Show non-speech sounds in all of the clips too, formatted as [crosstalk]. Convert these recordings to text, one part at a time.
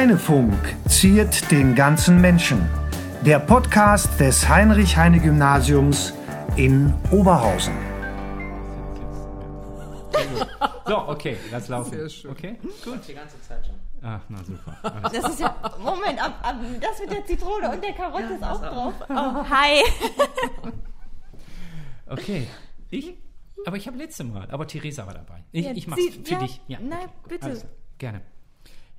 Heinefunk ziert den ganzen Menschen. Der Podcast des Heinrich-Heine-Gymnasiums in Oberhausen. So, okay, lass laufen. Sehr schön. Okay, Gut, die ganze Zeit schon. ach, na super. Das ist ja. Moment, ab, ab, das mit der Zitrone und der Karotte ist auch drauf. Oh, hi. [laughs] Okay, ich? Aber ich habe letzte Mal, aber Theresa war dabei. Ich, Ja, ich mach's sie- für ja, dich. Ja, nein, okay. bitte. Gerne.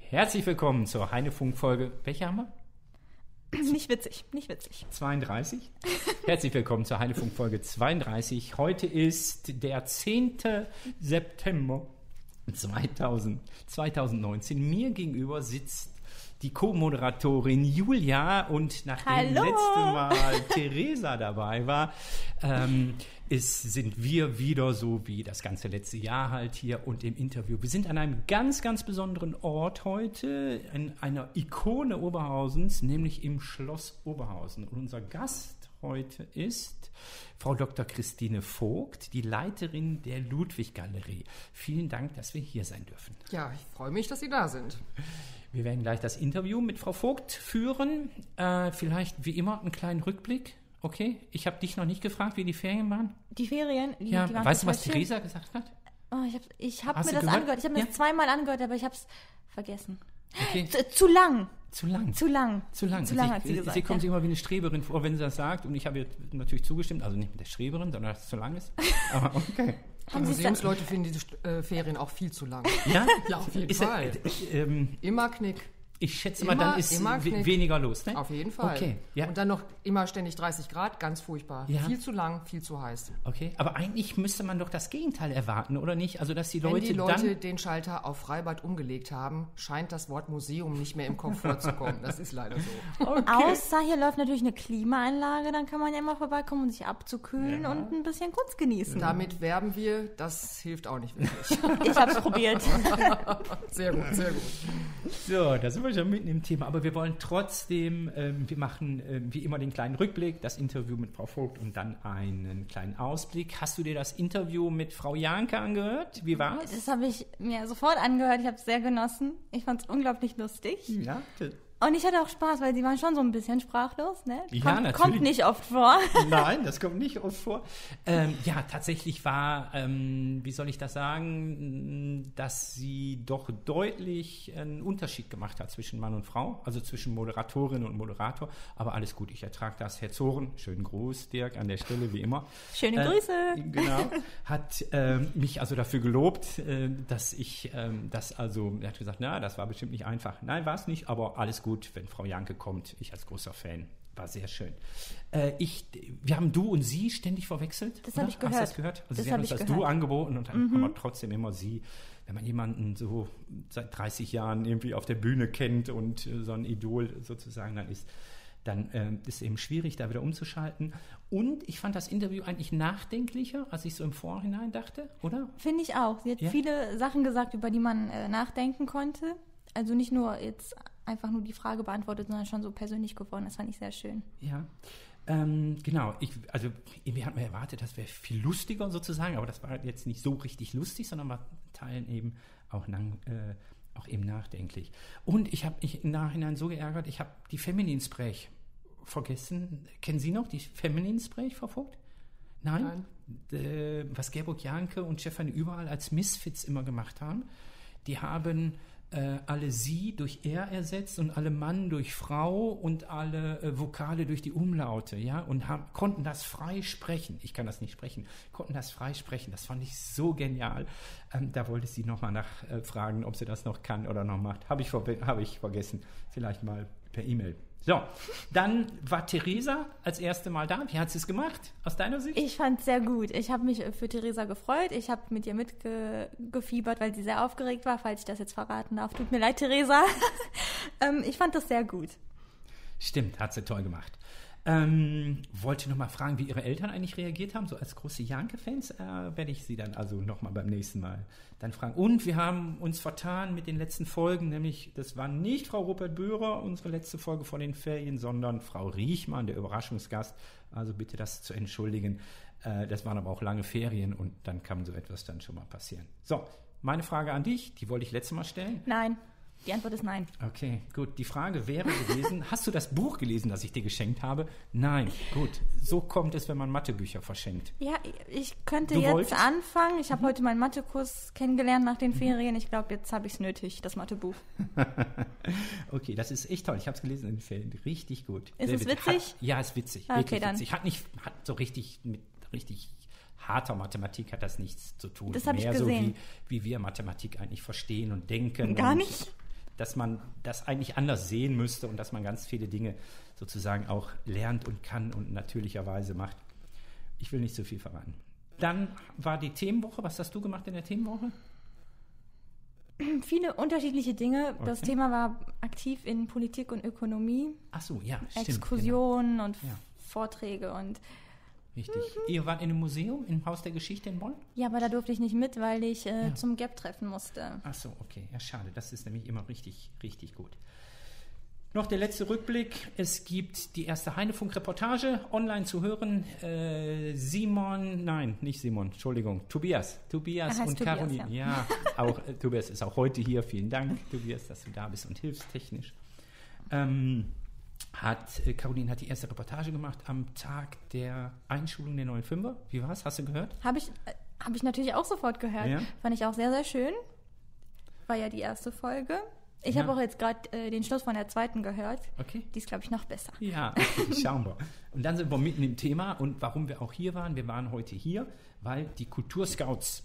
Herzlich willkommen zur Heinefunk-Folge. Welche haben wir? [clears throat] Nicht witzig, nicht witzig. 32. [laughs] Herzlich willkommen zur Heinefunk-Folge 32. Heute ist der 10. September 2000, 2019. Mir gegenüber sitzt die Co-Moderatorin Julia und nachdem Hallo. letzte Mal Theresa dabei war, ähm, ist, sind wir wieder so wie das ganze letzte Jahr halt hier und im Interview. Wir sind an einem ganz, ganz besonderen Ort heute, in einer Ikone Oberhausens, nämlich im Schloss Oberhausen. Und unser Gast heute ist Frau Dr. Christine Vogt, die Leiterin der Ludwig-Galerie. Vielen Dank, dass wir hier sein dürfen. Ja, ich freue mich, dass Sie da sind. Wir werden gleich das Interview mit Frau Vogt führen. Äh, vielleicht wie immer einen kleinen Rückblick. Okay, ich habe dich noch nicht gefragt, wie die Ferien waren. Die Ferien. Die, Ja, die waren weißt du, was schön. Theresa gesagt hat? Oh, ich habe ich hab Hast mir das gehört? angehört. Ich habe mir Ja? das zweimal angehört, aber ich habe es vergessen. Okay, Zu, zu lang. zu lang. Zu lang. Zu lang. Zu lang sie, hat sie gesagt. sie kommt sich ja. immer wie eine Streberin vor, wenn sie das sagt. Und ich habe ihr natürlich zugestimmt. Also nicht mit der Streberin, sondern dass es zu lang ist. [laughs] Aber okay. Die Haben Sie es dann- Museumsleute finden diese äh, Ferien auch viel zu lang. Ja, [laughs] Ja, auf jeden ist, Fall. Äh, ähm, Immer Knick. Ich schätze mal, Immer- dann ist immer we weniger los. Ne? Auf jeden Fall. Okay, ja. Und dann noch immer ständig 30 Grad, ganz furchtbar. Ja. Viel zu lang, viel zu heiß. Okay, aber eigentlich müsste man doch das Gegenteil erwarten, oder nicht? Also, dass die Wenn Leute, die Leute dann. den Schalter auf Freibad umgelegt haben, scheint das Wort Museum nicht mehr im Kopf vorzukommen. Das ist leider so. [laughs] Außer hier läuft natürlich eine Klimaanlage, dann kann man ja mal vorbeikommen, um sich abzukühlen und ein bisschen Kunst genießen. Damit werben wir, das hilft auch nicht wirklich. [laughs] Ich habe es probiert. [laughs] Sehr gut, sehr gut. So, da sind wir schon mitten im Thema. Aber wir wollen trotzdem, ähm, wir machen ähm, wie immer den kleinen Rückblick, das Interview mit Frau Vogt und dann einen kleinen Ausblick. Hast du dir das Interview mit Frau Janke angehört? Wie war's? Das habe ich mir sofort angehört. Ich habe es sehr genossen. Ich fand es unglaublich lustig. Ja, Und ich hatte auch Spaß, weil sie waren schon so ein bisschen sprachlos, ne? Ja, kommt, natürlich. kommt nicht oft vor. [laughs] Nein, das kommt nicht oft vor. Ähm, ja, tatsächlich war, ähm, wie soll ich das sagen, dass sie doch deutlich einen Unterschied gemacht hat zwischen Mann und Frau, also zwischen Moderatorin und Moderator. Aber alles gut, ich ertrage das. Herr Zoren, schönen Gruß, Dirk, an der Stelle, wie immer. Schöne Äh, Grüße. Genau. [laughs] Hat ähm, mich also dafür gelobt, äh, dass ich ähm, das also, er hat gesagt, na, das war bestimmt nicht einfach. Nein, war es nicht, aber alles gut, wenn Frau Janke kommt. Ich als großer Fan. War sehr schön. Äh, ich, wir haben du und sie ständig verwechselt. Das oder? hab ich Hast du gehört. das gehört? Also Das sie haben hab uns das gehört. Mhm. Du angeboten und dann kann man trotzdem immer sie. Wenn man jemanden so seit 30 Jahren irgendwie auf der Bühne kennt und äh, so ein Idol sozusagen dann ist, dann ähm, ist es eben schwierig, da wieder umzuschalten. Und ich fand das Interview eigentlich nachdenklicher, als ich so im Vorhinein dachte, oder? Finde ich auch. Sie hat Ja? viele Sachen gesagt, über die man äh, nachdenken konnte. Also nicht nur jetzt einfach nur die Frage beantwortet, sondern schon so persönlich geworden. Das fand ich sehr schön. Ja. Ähm, genau, ich, also irgendwie hat man erwartet, das wäre viel lustiger sozusagen, aber das war jetzt nicht so richtig lustig, sondern war Teilen eben auch, lang, äh, auch eben nachdenklich. Und ich habe mich im Nachhinein so geärgert, ich habe die Femininsprech vergessen. Kennen Sie noch die Femininsprech, Frau Vogt? Nein? Äh, was Gerburg Janke und Stefanie überall als Misfits immer gemacht haben, die haben äh, alle sie durch er ersetzt und alle Mann durch Frau und alle äh, Vokale durch die Umlaute, ja, und haben, konnten das frei sprechen. Ich kann das nicht sprechen, konnten das frei sprechen. Das fand ich so genial. Ähm, da wollte sie nochmal nachfragen, äh, ob sie das noch kann oder noch macht. Habe ich, habe ich vergessen. Vielleicht mal per E-Mail. So, dann war Theresa als erste Mal da. Wie hat sie es gemacht, aus deiner Sicht? Ich fand es sehr gut. Ich habe mich für Theresa gefreut. Ich habe mit ihr mitgefiebert, weil sie sehr aufgeregt war, falls ich das jetzt verraten darf. Tut mir leid, Theresa. [laughs] ähm, ich fand das sehr gut. Stimmt, hat sie toll gemacht. Ähm, wollte noch mal fragen, wie Ihre Eltern eigentlich reagiert haben, so als große Janke-Fans. Äh, werde ich Sie dann also noch mal beim nächsten Mal dann fragen. Und wir haben uns vertan mit den letzten Folgen, nämlich das war nicht Frau Rupert-Böhrer, unsere letzte Folge vor den Ferien, sondern Frau Riechmann, der Überraschungsgast. Also bitte das zu entschuldigen. Äh, das waren aber auch lange Ferien und dann kann so etwas dann schon mal passieren. So, meine Frage an dich, die wollte ich letztes Mal stellen. Nein. Die Antwort ist nein. Okay, gut. Die Frage wäre gewesen, hast du das Buch gelesen, das ich dir geschenkt habe? Nein. Gut. So kommt es, wenn man Mathebücher verschenkt. Ja, ich könnte Du jetzt wolltest- anfangen. Ich habe heute meinen Mathekurs kennengelernt nach den Ferien. Ich glaube, jetzt habe ich es nötig, das Mathebuch. [laughs] Okay, das ist echt toll. Ich habe es gelesen in den Ferien. Richtig gut. Ist Sehr es witzig. witzig? Hat, ja, ist witzig. Okay, wirklich dann. witzig. Hat nicht, hat so richtig mit richtig harter Mathematik hat das nichts zu tun. Das hab ich Mehr gesehen. so wie, wie wir Mathematik eigentlich verstehen und denken. Gar und nicht? Dass man das eigentlich anders sehen müsste und dass man ganz viele Dinge sozusagen auch lernt und kann und natürlicherweise macht. Ich will nicht so viel verraten. Dann war die Themenwoche. Was hast du gemacht in der Themenwoche? Viele unterschiedliche Dinge. Das Okay. Thema war aktiv in Politik und Ökonomie, Ach so, ja, stimmt. genau. Exkursionen und Ja. Vorträge und Richtig. Mhm. Ihr wart in einem Museum, im Haus der Geschichte in Bonn? ja, aber da durfte ich nicht mit, weil ich äh, Ja. zum Gap treffen musste. Ach so, okay. Ja, schade. Das ist nämlich immer richtig, richtig gut. Noch der letzte Rückblick. Es gibt die erste Heinefunk-Reportage online zu hören. Äh, Simon, nein, nicht Simon, Entschuldigung, Tobias. Tobias und Tobias, Caroline. Ja, [laughs] auch äh, Tobias ist auch heute hier. Vielen Dank, Tobias, dass du da bist und hilfst technisch. Ähm, hat, äh, Caroline hat die erste Reportage gemacht am Tag der Einschulung der neuen Fünfer. Wie war's? Hast du gehört? Habe ich, äh, hab ich natürlich auch sofort gehört. Ja. Fand ich auch sehr, sehr schön. War ja die erste Folge. Ich Ja. habe auch jetzt gerade äh, den Schluss von der zweiten gehört. Okay. Die ist, glaube ich, noch besser. Ja, [laughs] okay, schauen wir. Und dann sind wir mitten im Thema und warum wir auch hier waren. Wir waren heute hier, weil die Kulturscouts,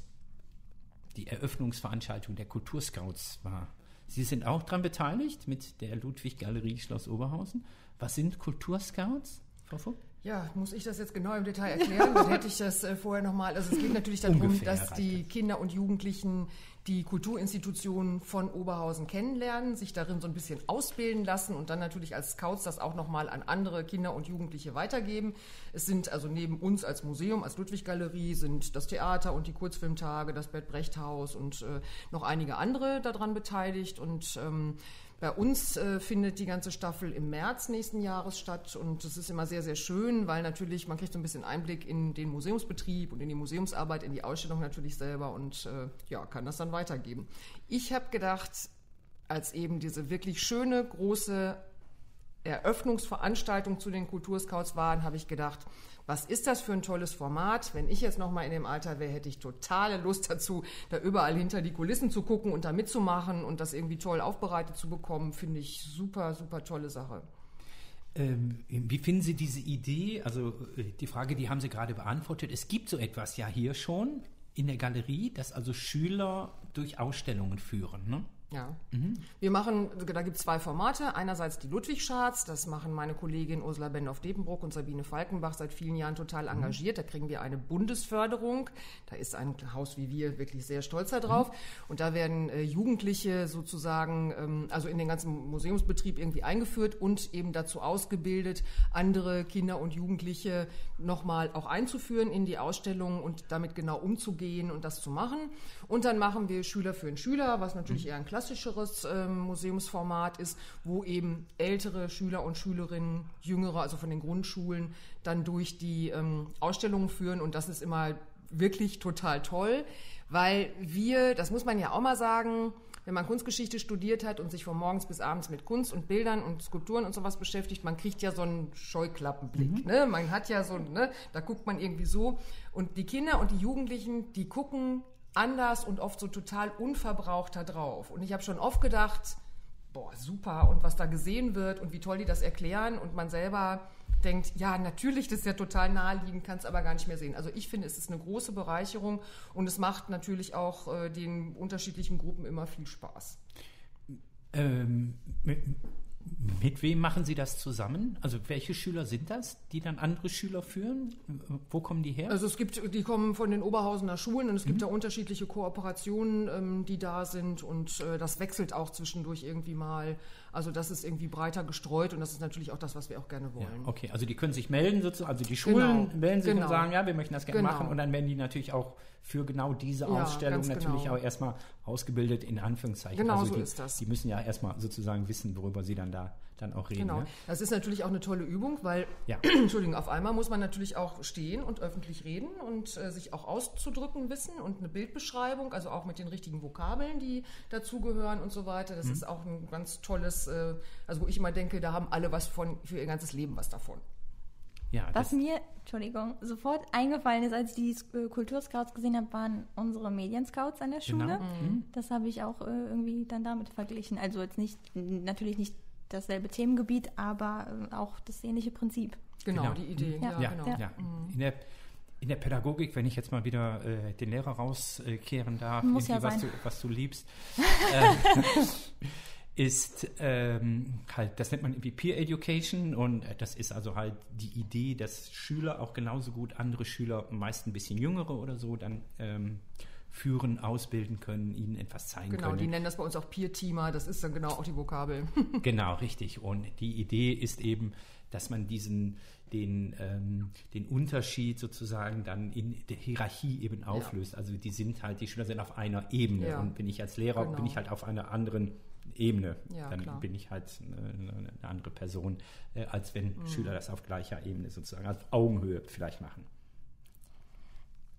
die Eröffnungsveranstaltung der Kulturscouts war. Sie sind auch daran beteiligt mit der Ludwig-Galerie Schloss Oberhausen. Was sind Kulturscouts, Frau Vogt? Ja, muss ich das jetzt genau im Detail [laughs] erklären? Dann hätte ich das äh, vorher nochmal. Also es geht natürlich darum, Ungefähr dass die Kinder und Jugendlichen die Kulturinstitutionen von Oberhausen kennenlernen, sich darin so ein bisschen ausbilden lassen und dann natürlich als Scouts das auch nochmal an andere Kinder und Jugendliche weitergeben. Es sind also neben uns als Museum, als Ludwig-Galerie, sind das Theater und die Kurzfilmtage, das Bert Brecht Haus und äh, noch einige andere daran beteiligt und ähm, bei uns äh, findet die ganze Staffel im März nächsten Jahres statt und das ist immer sehr, sehr schön, weil natürlich man kriegt so ein bisschen Einblick in den Museumsbetrieb und in die Museumsarbeit, in die Ausstellung natürlich selber und äh, ja, kann das dann weitergeben. Ich habe gedacht, als eben diese wirklich schöne, große Eröffnungsveranstaltung zu den Kulturscouts waren, habe ich gedacht, was ist das für ein tolles Format? Wenn ich jetzt noch mal in dem Alter wäre, hätte ich totale Lust dazu, da überall hinter die Kulissen zu gucken und da mitzumachen und das irgendwie toll aufbereitet zu bekommen. Finde ich super, super tolle Sache. Ähm, wie finden Sie diese Idee? Also äh, die Frage, die haben Sie gerade beantwortet. Es gibt so etwas ja hier schon in der Galerie, dass also Schüler durch Ausstellungen führen. Ne? Ja. Wir machen, da gibt es zwei Formate. Einerseits die Ludwig-Charts, das machen meine Kollegin Ursula Bendorf-Depenbrock und Sabine Falkenbach seit vielen Jahren total engagiert. Da kriegen wir eine Bundesförderung. Da ist ein Haus wie wir wirklich sehr stolz darauf. Und da werden äh, Jugendliche sozusagen, ähm, also in den ganzen Museumsbetrieb irgendwie eingeführt und eben dazu ausgebildet, andere Kinder und Jugendliche nochmal auch einzuführen in die Ausstellung und damit genau umzugehen und das zu machen. Und dann machen wir Schüler für einen Schüler, was natürlich eher ein klassischeres ähm, Museumsformat ist, wo eben ältere Schüler und Schülerinnen, jüngere, also von den Grundschulen, dann durch die ähm, Ausstellungen führen. Und das ist immer wirklich total toll, weil wir, das muss man ja auch mal sagen, wenn man Kunstgeschichte studiert hat und sich von morgens bis abends mit Kunst und Bildern und Skulpturen und sowas beschäftigt, man kriegt ja so einen Scheuklappenblick. Ne? Man hat ja so, ne? da guckt man irgendwie so. Und die Kinder und die Jugendlichen, die gucken anders und oft so total unverbrauchter drauf. Und ich habe schon oft gedacht, boah, super, und was da gesehen wird und wie toll die das erklären und man selber denkt, ja, natürlich, das ist ja total naheliegend, kann es aber gar nicht mehr sehen. Also ich finde, es ist eine große Bereicherung und es macht natürlich auch äh, den unterschiedlichen Gruppen immer viel Spaß. Ähm, mit, wem machen Sie das zusammen? Also welche Schüler sind das, die dann andere Schüler führen? Wo kommen die her? Also es gibt, die kommen von den Oberhausener Schulen und es gibt da unterschiedliche Kooperationen, ähm, die da sind und äh, das wechselt auch zwischendurch irgendwie mal. Also das ist irgendwie breiter gestreut und das ist natürlich auch das, was wir auch gerne ja, wollen. okay, also die können sich melden, sozusagen, also die Schulen Genau, melden sich genau. und sagen, ja, wir möchten das gerne Genau. machen und dann werden die natürlich auch für genau diese Ja, Ausstellung natürlich genau. auch erstmal ausgebildet, in Anführungszeichen. Genau also so die, ist das. Die müssen ja erstmal sozusagen wissen, worüber sie dann da dann auch reden. Genau. Ne? Das ist natürlich auch eine tolle Übung, weil, Ja. [clears throat] Entschuldigung, auf einmal muss man natürlich auch stehen und öffentlich reden und äh, sich auch auszudrücken wissen und eine Bildbeschreibung, also auch mit den richtigen Vokabeln, die dazugehören und so weiter. Mhm. Das ist auch ein ganz tolles, äh, also wo ich immer denke, da haben alle was von, für ihr ganzes Leben was davon. Ja, Was mir, Entschuldigung, sofort eingefallen ist, als ich die äh, Kulturscouts gesehen habe, waren unsere Medienscouts an der Schule. Genau. Mhm. Das habe ich auch äh, irgendwie dann damit verglichen. Also jetzt nicht, natürlich nicht dasselbe Themengebiet, aber äh, auch das ähnliche Prinzip. Genau, Genau. die Idee. Ja. Ja, genau. ja. Ja. In, der, in der Pädagogik, wenn ich jetzt mal wieder äh, den Lehrer rauskehren darf, Muss ja was, du, was du liebst, [laughs] äh, ist ähm, halt, das nennt man irgendwie Peer Education und äh, das ist also halt die Idee, dass Schüler auch genauso gut andere Schüler, meist ein bisschen jüngere oder so, dann ähm, führen, ausbilden können, ihnen etwas zeigen Genau, können. die nennen das bei uns auch Peer-Teamer, das ist dann genau auch die Vokabel. [laughs] Genau, richtig. Und die Idee ist eben, dass man diesen den, ähm, den Unterschied sozusagen dann in der Hierarchie eben auflöst. Also die sind halt, die Schüler sind auf einer Ebene Ja. und bin ich als Lehrer, Genau. bin ich halt auf einer anderen Ebene. Ja, dann klar. bin ich halt eine, eine andere Person, äh, als wenn Mhm. Schüler das auf gleicher Ebene sozusagen, auf Augenhöhe vielleicht machen.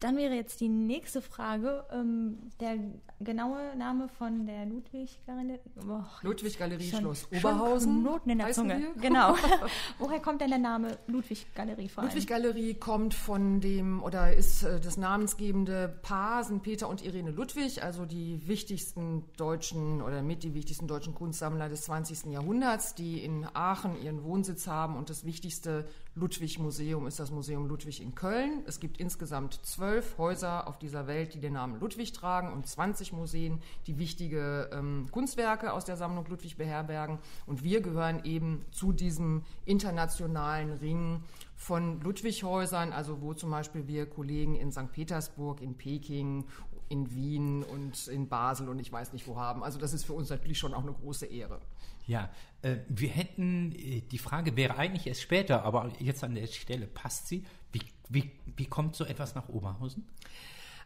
Dann wäre jetzt die nächste Frage, ähm, der genaue Name von der Ludwig-Galerie. Oh, Ludwig-Galerie schon- Schloss schon Oberhausen. Knoten in der Zunge. wir. [laughs] Genau. [laughs] Woher kommt denn der Name Ludwig-Galerie vor allem? Ludwig-Galerie kommt von dem oder ist äh, das namensgebende Paar sind Peter und Irene Ludwig, also die wichtigsten deutschen oder mit die wichtigsten deutschen Kunstsammler des 20. Jahrhunderts, die in Aachen ihren Wohnsitz haben und das wichtigste Ludwig-Museum ist das Museum Ludwig in Köln. Es gibt insgesamt zwölf Häuser auf dieser Welt, die den Namen Ludwig tragen und 20 Museen, die wichtige ähm, Kunstwerke aus der Sammlung Ludwig beherbergen. Und wir gehören eben zu diesem internationalen Ring von Ludwighäusern, also wo zum Beispiel wir Kollegen in St. Petersburg, in Peking, in Wien und in Basel und ich weiß nicht wo haben. Also das ist für uns natürlich schon auch eine große Ehre. Ja, äh, wir hätten, äh, die Frage wäre eigentlich erst später, aber jetzt an der Stelle passt sie. Wie, wie, wie kommt so etwas nach Oberhausen?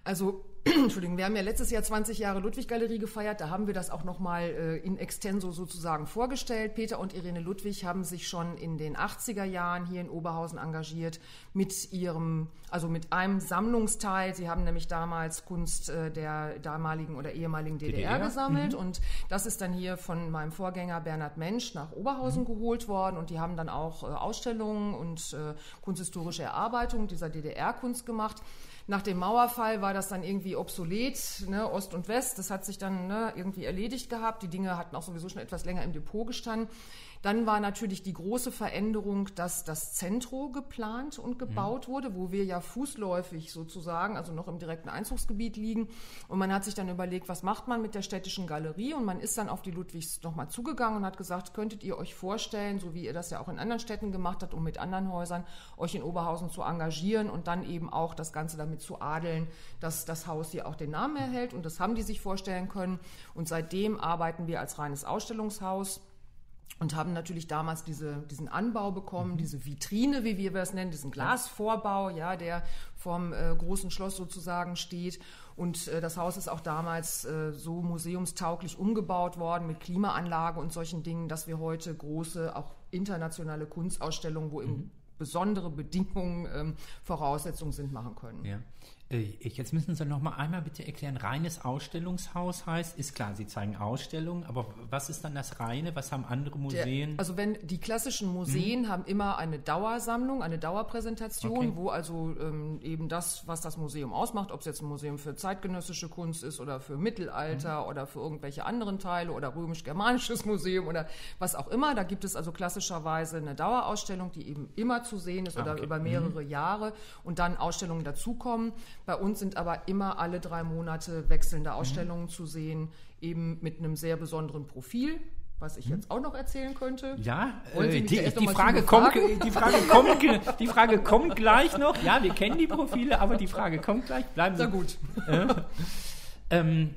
Also, [clears throat] Entschuldigung, wir haben ja letztes Jahr 20 Jahre Ludwig-Galerie gefeiert. Da haben wir das auch nochmal äh, in extenso sozusagen vorgestellt. Peter und Irene Ludwig haben sich schon in den 80er Jahren hier in Oberhausen engagiert mit ihrem, also mit einem Sammlungsteil. Sie haben nämlich damals Kunst äh, der damaligen oder ehemaligen DDR, DDR? gesammelt und das ist dann hier von meinem Vorgänger Bernhard Mensch nach Oberhausen geholt worden und die haben dann auch äh, Ausstellungen und äh, kunsthistorische Erarbeitungen dieser DDR-Kunst gemacht. Nach dem Mauerfall war das dann irgendwie obsolet, ne, Ost und West. Das hat sich dann ne, irgendwie erledigt gehabt. Die Dinge hatten auch sowieso schon etwas länger im Depot gestanden. Dann war natürlich die große Veränderung, dass das Zentro geplant und gebaut wurde, wo wir ja fußläufig sozusagen, also noch im direkten Einzugsgebiet liegen. Und man hat sich dann überlegt, was macht man mit der städtischen Galerie? Und man ist dann auf die Ludwigs nochmal zugegangen und hat gesagt, könntet ihr euch vorstellen, so wie ihr das ja auch in anderen Städten gemacht habt und mit anderen Häusern, euch in Oberhausen zu engagieren und dann eben auch das Ganze damit zu adeln, dass das Haus hier auch den Namen erhält. Und das haben die sich vorstellen können. Und seitdem arbeiten wir als reines Ausstellungshaus und haben natürlich damals diese, diesen Anbau bekommen, diese Vitrine, wie wir es nennen, diesen Glasvorbau, ja, der vom äh, großen Schloss sozusagen steht. Und äh, das Haus ist auch damals äh, so museumstauglich umgebaut worden mit Klimaanlage und solchen Dingen, dass wir heute große, auch internationale Kunstausstellungen, wo eben besondere Bedingungen, ähm, Voraussetzungen sind, machen können. Ja. Äh, Jetzt müssen Sie noch mal einmal bitte erklären, reines Ausstellungshaus heißt, ist klar, Sie zeigen Ausstellungen, aber was ist dann das reine? Was haben andere Der, Museen? also wenn die klassischen Museen haben immer eine Dauersammlung, eine Dauerpräsentation, Okay. wo also ähm, eben das, was das Museum ausmacht, ob es jetzt ein Museum für zeitgenössische Kunst ist oder für Mittelalter oder für irgendwelche anderen Teile oder römisch-germanisches [laughs] Museum oder was auch immer, da gibt es also klassischerweise eine Dauerausstellung, die eben immer zu sehen ist oder okay. über mehrere Jahre und dann Ausstellungen dazukommen. Bei uns sind aber immer alle drei Monate wechselnde Ausstellungen zu sehen, eben mit einem sehr besonderen Profil. Was ich jetzt auch noch erzählen könnte. ja, äh, die, die, Frage kommt, die, Frage kommt, die Frage kommt gleich noch. Ja, wir kennen die Profile, aber die Frage kommt gleich. Bleiben Sie Na gut. Äh, ähm,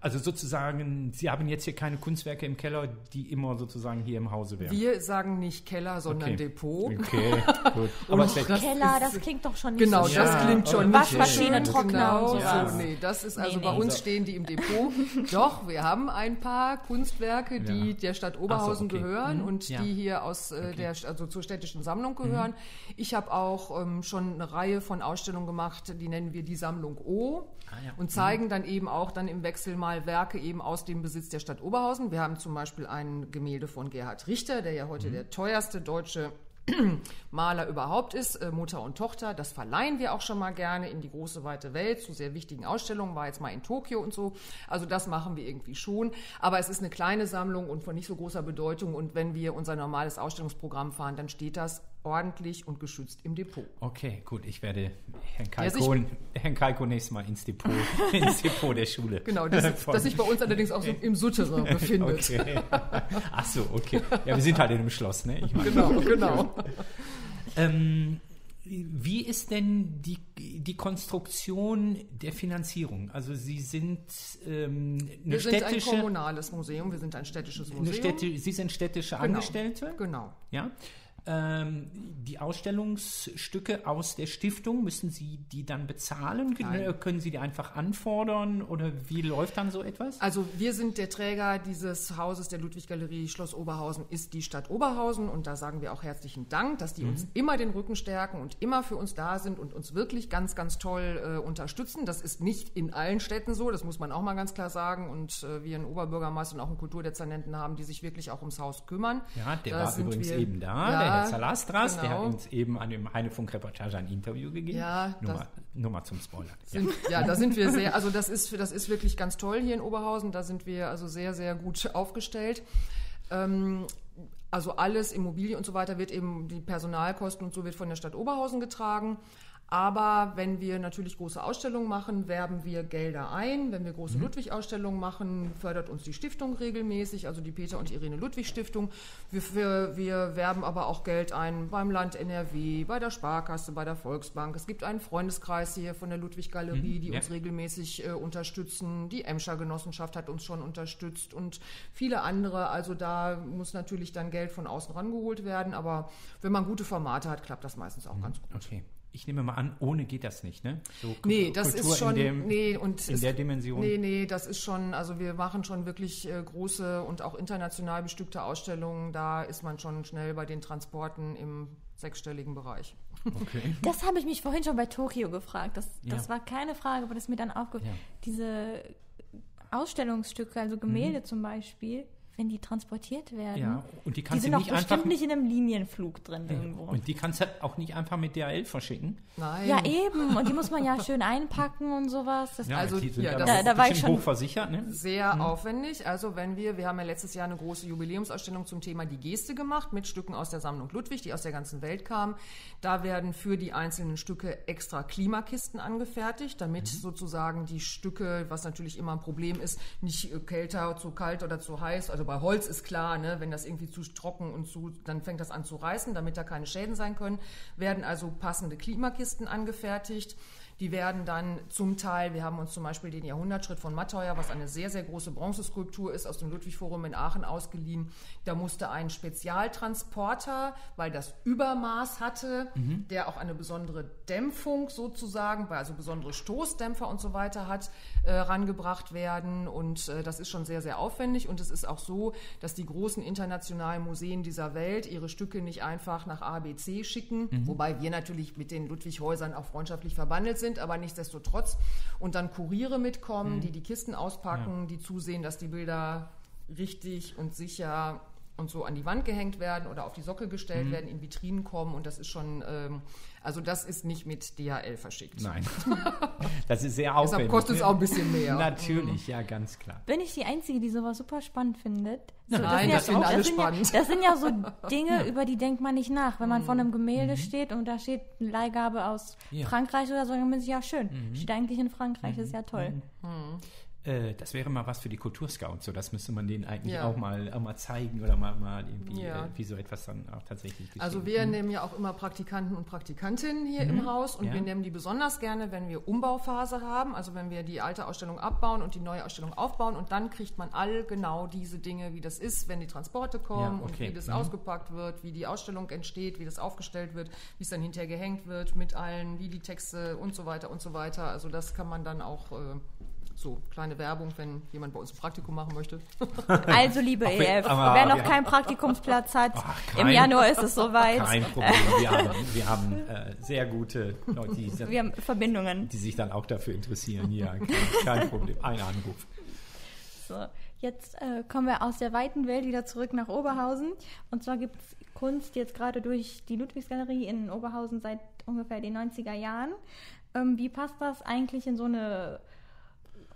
also sozusagen, Sie haben jetzt hier keine Kunstwerke im Keller, die immer sozusagen hier im Hause wären. Wir sagen nicht Keller, sondern Okay. Depot. Okay, gut. [laughs] Aber es das Keller, ist- das klingt doch schon nicht Genau, so das Ja, klingt schon okay. nicht Waschmaschine, schön. Trockner genau, sowas. so, nee, das ist also Nee, bei nee. uns So. stehen die im Depot. [laughs] Doch, wir haben ein paar Kunstwerke, die Ja. der Stadt Oberhausen okay. gehören Mhm. und Ja. die hier aus äh, der also zur städtischen Sammlung gehören. Ich habe auch ähm, schon eine Reihe von Ausstellungen gemacht, die nennen wir die Sammlung O Ah, ja. und zeigen dann eben auch dann im Wechsel mal Werke eben aus dem Besitz der Stadt Oberhausen. Wir haben zum Beispiel ein Gemälde von Gerhard Richter, der ja heute der teuerste deutsche [clears throat] Maler überhaupt ist, äh, Mutter und Tochter. Das verleihen wir auch schon mal gerne in die große weite Welt zu sehr wichtigen Ausstellungen. War jetzt mal in Tokio und so. Also das machen wir irgendwie schon. Aber es ist eine kleine Sammlung und von nicht so großer Bedeutung. Und wenn wir unser normales Ausstellungsprogramm fahren, dann steht das ordentlich und geschützt im Depot. okay, gut, ich werde Herrn Kalko, Herrn Kalko nächstes Mal ins Depot, [laughs] ins Depot der Schule. Genau, das, das sich bei uns allerdings auch so im Suttere [laughs] befindet. Okay. Ach so, okay. Ja, wir sind halt in einem Schloss, ne? Ich meine, Genau, genau. Ähm, wie ist denn die, die Konstruktion der Finanzierung? Also Sie sind ähm, eine Wir sind ein städtische, kommunales Museum, wir sind ein städtisches Museum. Städte, Sie sind städtische Angestellte, Genau. ja? Ähm, die Ausstellungsstücke aus der Stiftung, müssen Sie die dann bezahlen? Nein. Können Sie die einfach anfordern oder wie läuft dann so etwas? Also wir sind der Träger dieses Hauses der Ludwig-Galerie Schloss Oberhausen ist die Stadt Oberhausen und da sagen wir auch herzlichen Dank, dass die Mhm. uns immer den Rücken stärken und immer für uns da sind und uns wirklich ganz, ganz toll äh, unterstützen. Das ist nicht in allen Städten so, das muss man auch mal ganz klar sagen und äh, wir einen Oberbürgermeister und auch einen Kulturdezernenten haben, die sich wirklich auch ums Haus kümmern. Ja, der Da war übrigens wir- eben da, Ja, der Herr Zalastras, der genau. hat uns eben an dem Heinefunk-Reportage ein Interview gegeben. Ja, nur, das- mal, nur mal zum Spoilern. Ja. Sind, ja, da sind wir sehr, [laughs] also das ist, das ist wirklich ganz toll hier in Oberhausen. Da sind wir also sehr, sehr gut aufgestellt. Ähm, also alles, Immobilie und so weiter, wird eben, die Personalkosten und so wird von der Stadt Oberhausen getragen. Aber wenn wir natürlich große Ausstellungen machen, werben wir Gelder ein. Wenn wir große Ludwig-Ausstellungen machen, fördert uns die Stiftung regelmäßig, also die Peter und Irene Ludwig Stiftung. Wir, wir, wir werben aber auch Geld ein beim Land NRW, bei der Sparkasse, bei der Volksbank. Es gibt einen Freundeskreis hier von der Ludwig-Galerie, die ja. uns regelmäßig äh, unterstützen. Die Emscher Genossenschaft hat uns schon unterstützt und viele andere. Also da muss natürlich dann Geld von außen rangeholt werden. Aber wenn man gute Formate hat, klappt das meistens auch ganz gut. Okay. Ich nehme mal an, ohne geht das nicht, ne? So Nee, das Kultur ist schon, in, dem, nee, und in es, der Dimension. Nee, nee, das ist schon, also wir machen schon wirklich äh, große und auch international bestückte Ausstellungen. Da ist man schon schnell bei den Transporten im sechsstelligen Bereich. Okay. [laughs] Das habe ich mich vorhin schon bei Tokio gefragt. Das, das Ja. war keine Frage, aber das ist mir dann aufgefallen. Ja. Diese Ausstellungsstücke, also Gemälde zum Beispiel, wenn die transportiert werden, Ja, und die die kannst sind du doch nicht bestimmt einfach. nicht in einem Linienflug drin irgendwo. Und die kannst du auch nicht einfach mit DHL verschicken. Nein. Ja, eben. Und die muss man ja schön einpacken und sowas. Das Ja, Also, die sind ja, ja, das- da, Da- war ich schon- hochversichert, ne? Sehr aufwendig. Also wenn wir, wir haben ja letztes Jahr eine große Jubiläumsausstellung zum Thema die Geste gemacht mit Stücken aus der Sammlung Ludwig, die aus der ganzen Welt kamen. Da werden für die einzelnen Stücke extra Klimakisten angefertigt, damit sozusagen die Stücke, was natürlich immer ein Problem ist, nicht äh, kälter, zu kalt oder zu heiß. Also bei Holz ist klar, ne, wenn das irgendwie zu trocken und zu, dann fängt das an zu reißen, damit da keine Schäden sein können. Werden also passende Klimakisten angefertigt. Die werden dann zum Teil, wir haben uns zum Beispiel den Jahrhundertschritt von Matteuer, was eine sehr, sehr große Bronzeskulptur ist, aus dem Ludwig-Forum in Aachen ausgeliehen. Da musste ein Spezialtransporter, weil das Übermaß hatte, der auch eine besondere Dämpfung sozusagen, also besondere Stoßdämpfer und so weiter hat, äh, rangebracht werden. Und äh, das ist schon sehr, sehr aufwendig. Und es ist auch so, dass die großen internationalen Museen dieser Welt ihre Stücke nicht einfach nach A, B, C schicken, wobei wir natürlich mit den Ludwig-Häusern auch freundschaftlich verbandelt sind, aber nichtsdestotrotz. Und dann Kuriere mitkommen, die die Kisten auspacken, die zusehen, dass die Bilder richtig und sicher und so an die Wand gehängt werden oder auf die Sockel gestellt werden, in Vitrinen kommen. Und das ist schon, ähm, also das ist nicht mit DHL verschickt. Nein. [laughs] Das ist sehr aufwendig. Deshalb kostet es auch ein bisschen mehr. Natürlich, ja, ganz klar. Bin ich die Einzige, die sowas super spannend findet? So, Nein, sind das finden alle sind spannend. Ja, das sind ja so [laughs] Dinge, über die denkt man nicht nach. Wenn man vor einem Gemälde steht und da steht eine Leihgabe aus Ja. Frankreich oder so, dann denkt man sich, ja schön, steht eigentlich in Frankreich, ist ja toll. Äh, das wäre mal was für die Kulturscouts. So, das müsste man denen eigentlich Ja. auch, mal, auch mal zeigen oder mal, mal irgendwie, Ja. äh, wie so etwas dann auch tatsächlich geschieht. Also wir nehmen ja auch immer Praktikanten und Praktikantinnen hier im Haus und Mhm. Ja. wir nehmen die besonders gerne, wenn wir Umbauphase haben, also wenn wir die alte Ausstellung abbauen und die neue Ausstellung aufbauen und dann kriegt man all genau diese Dinge, wie das ist, wenn die Transporte kommen Ja, und okay. wie das Mhm. ausgepackt wird, wie die Ausstellung entsteht, wie das aufgestellt wird, wie es dann hinterher gehängt wird mit allen, wie die Texte und so weiter und so weiter. Also das kann man dann auch äh, so kleine Werbung, wenn jemand bei uns ein Praktikum machen möchte. [laughs] Also, liebe wenn- EF, aber wer noch wir- keinen Praktikumsplatz hat, Ach, im kein- Januar ist es soweit. Kein Problem. [laughs] Wir haben, wir haben äh, sehr gute Leute, die, Wir haben Verbindungen. die sich dann auch dafür interessieren. Ja, kein, kein Problem. Ein Anruf. So, jetzt äh, kommen wir aus der weiten Welt wieder zurück nach Oberhausen. Und zwar gibt es Kunst jetzt gerade durch die Ludwigsgalerie in Oberhausen seit ungefähr den 90er Jahren. Ähm, wie passt das eigentlich in so eine